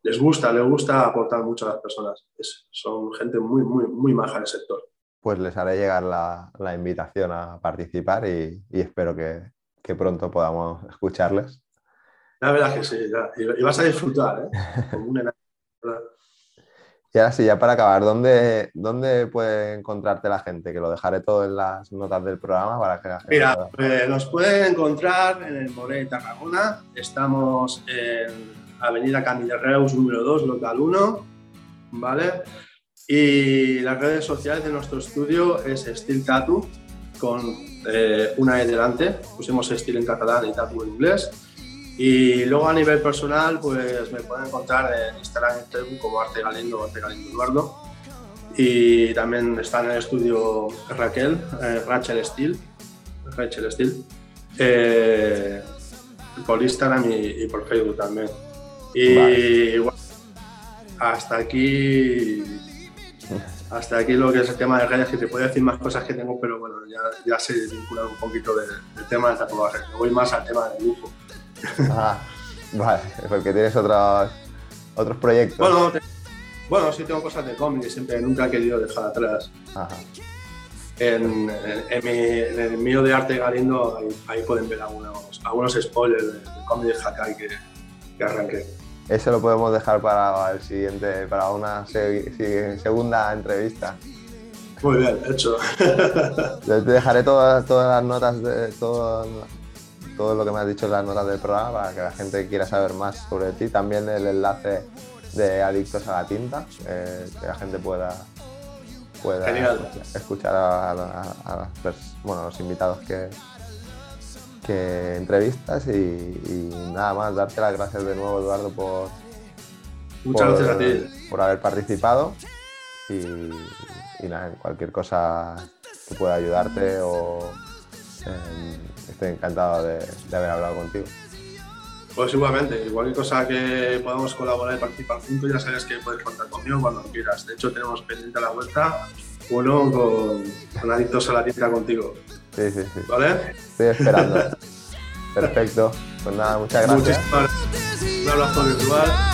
Les gusta, les gusta aportar mucho a las personas. son gente muy, muy, muy maja en el sector. Pues les haré llegar la, la invitación a participar y, y espero que, que, pronto podamos escucharles. La verdad que sí, y, vas a disfrutar, ¿eh? Como un y ahora sí, ya para acabar, ¿dónde, ¿dónde puede encontrarte la gente? Que lo dejaré todo en las notas del programa para que Mira, pues, nos pueden encontrar en el Moré Tarragona. Estamos en Avenida Camille Reus, número 2, local 1, ¿vale? Y las redes sociales de nuestro estudio es Steel Tattoo, con eh, una E delante. Pusimos Steel en catalán y Tattoo en inglés. Y luego a nivel personal, pues me pueden encontrar en Instagram como Arte Galindo o Arte Galindo Eduardo. Y también está en el estudio Raquel, eh, Rachel Steel, Rachel Steel, eh, por Instagram y, por Facebook también. Y bueno, hasta aquí hasta aquí lo que es el tema de redes, que te puedo decir más cosas que tengo, pero bueno, ya, ya se vincula un poquito del, tema del tatuaje. voy más al tema del dibujo. Ah, vale, porque tienes otros, otros proyectos. Bueno, bueno, sí tengo cosas de cómic, siempre nunca he querido dejar atrás. En, el mío de arte Galindo, ahí, pueden ver algunos, algunos spoilers del de cómic de Hakai que, que arranqué. Eso lo podemos dejar para el siguiente, para una segunda entrevista. Muy bien, hecho. Te dejaré todas, todas las notas de todo, todo lo que me has dicho en las notas del programa para que la gente quiera saber más sobre ti. También el enlace de Adictos a la Tinta, eh, que la gente pueda, pueda escuchar a, bueno, los invitados que, que entrevistas y, nada más, darte las gracias de nuevo Eduardo por, Muchas gracias a ti. por haber participado y, nada, cualquier cosa que pueda ayudarte o eh, estoy encantado de haber hablado contigo. Pues igualmente, cualquier cosa que podamos colaborar y participar juntos, ya sabes que puedes contar conmigo cuando quieras. De hecho, tenemos pendiente a la vuelta uno con, con Adictos a la Tienda contigo. Sí, sí, sí. ¿Vale? Estoy esperando. Perfecto. Pues nada, muchas gracias. Muchísimas Un abrazo virtual.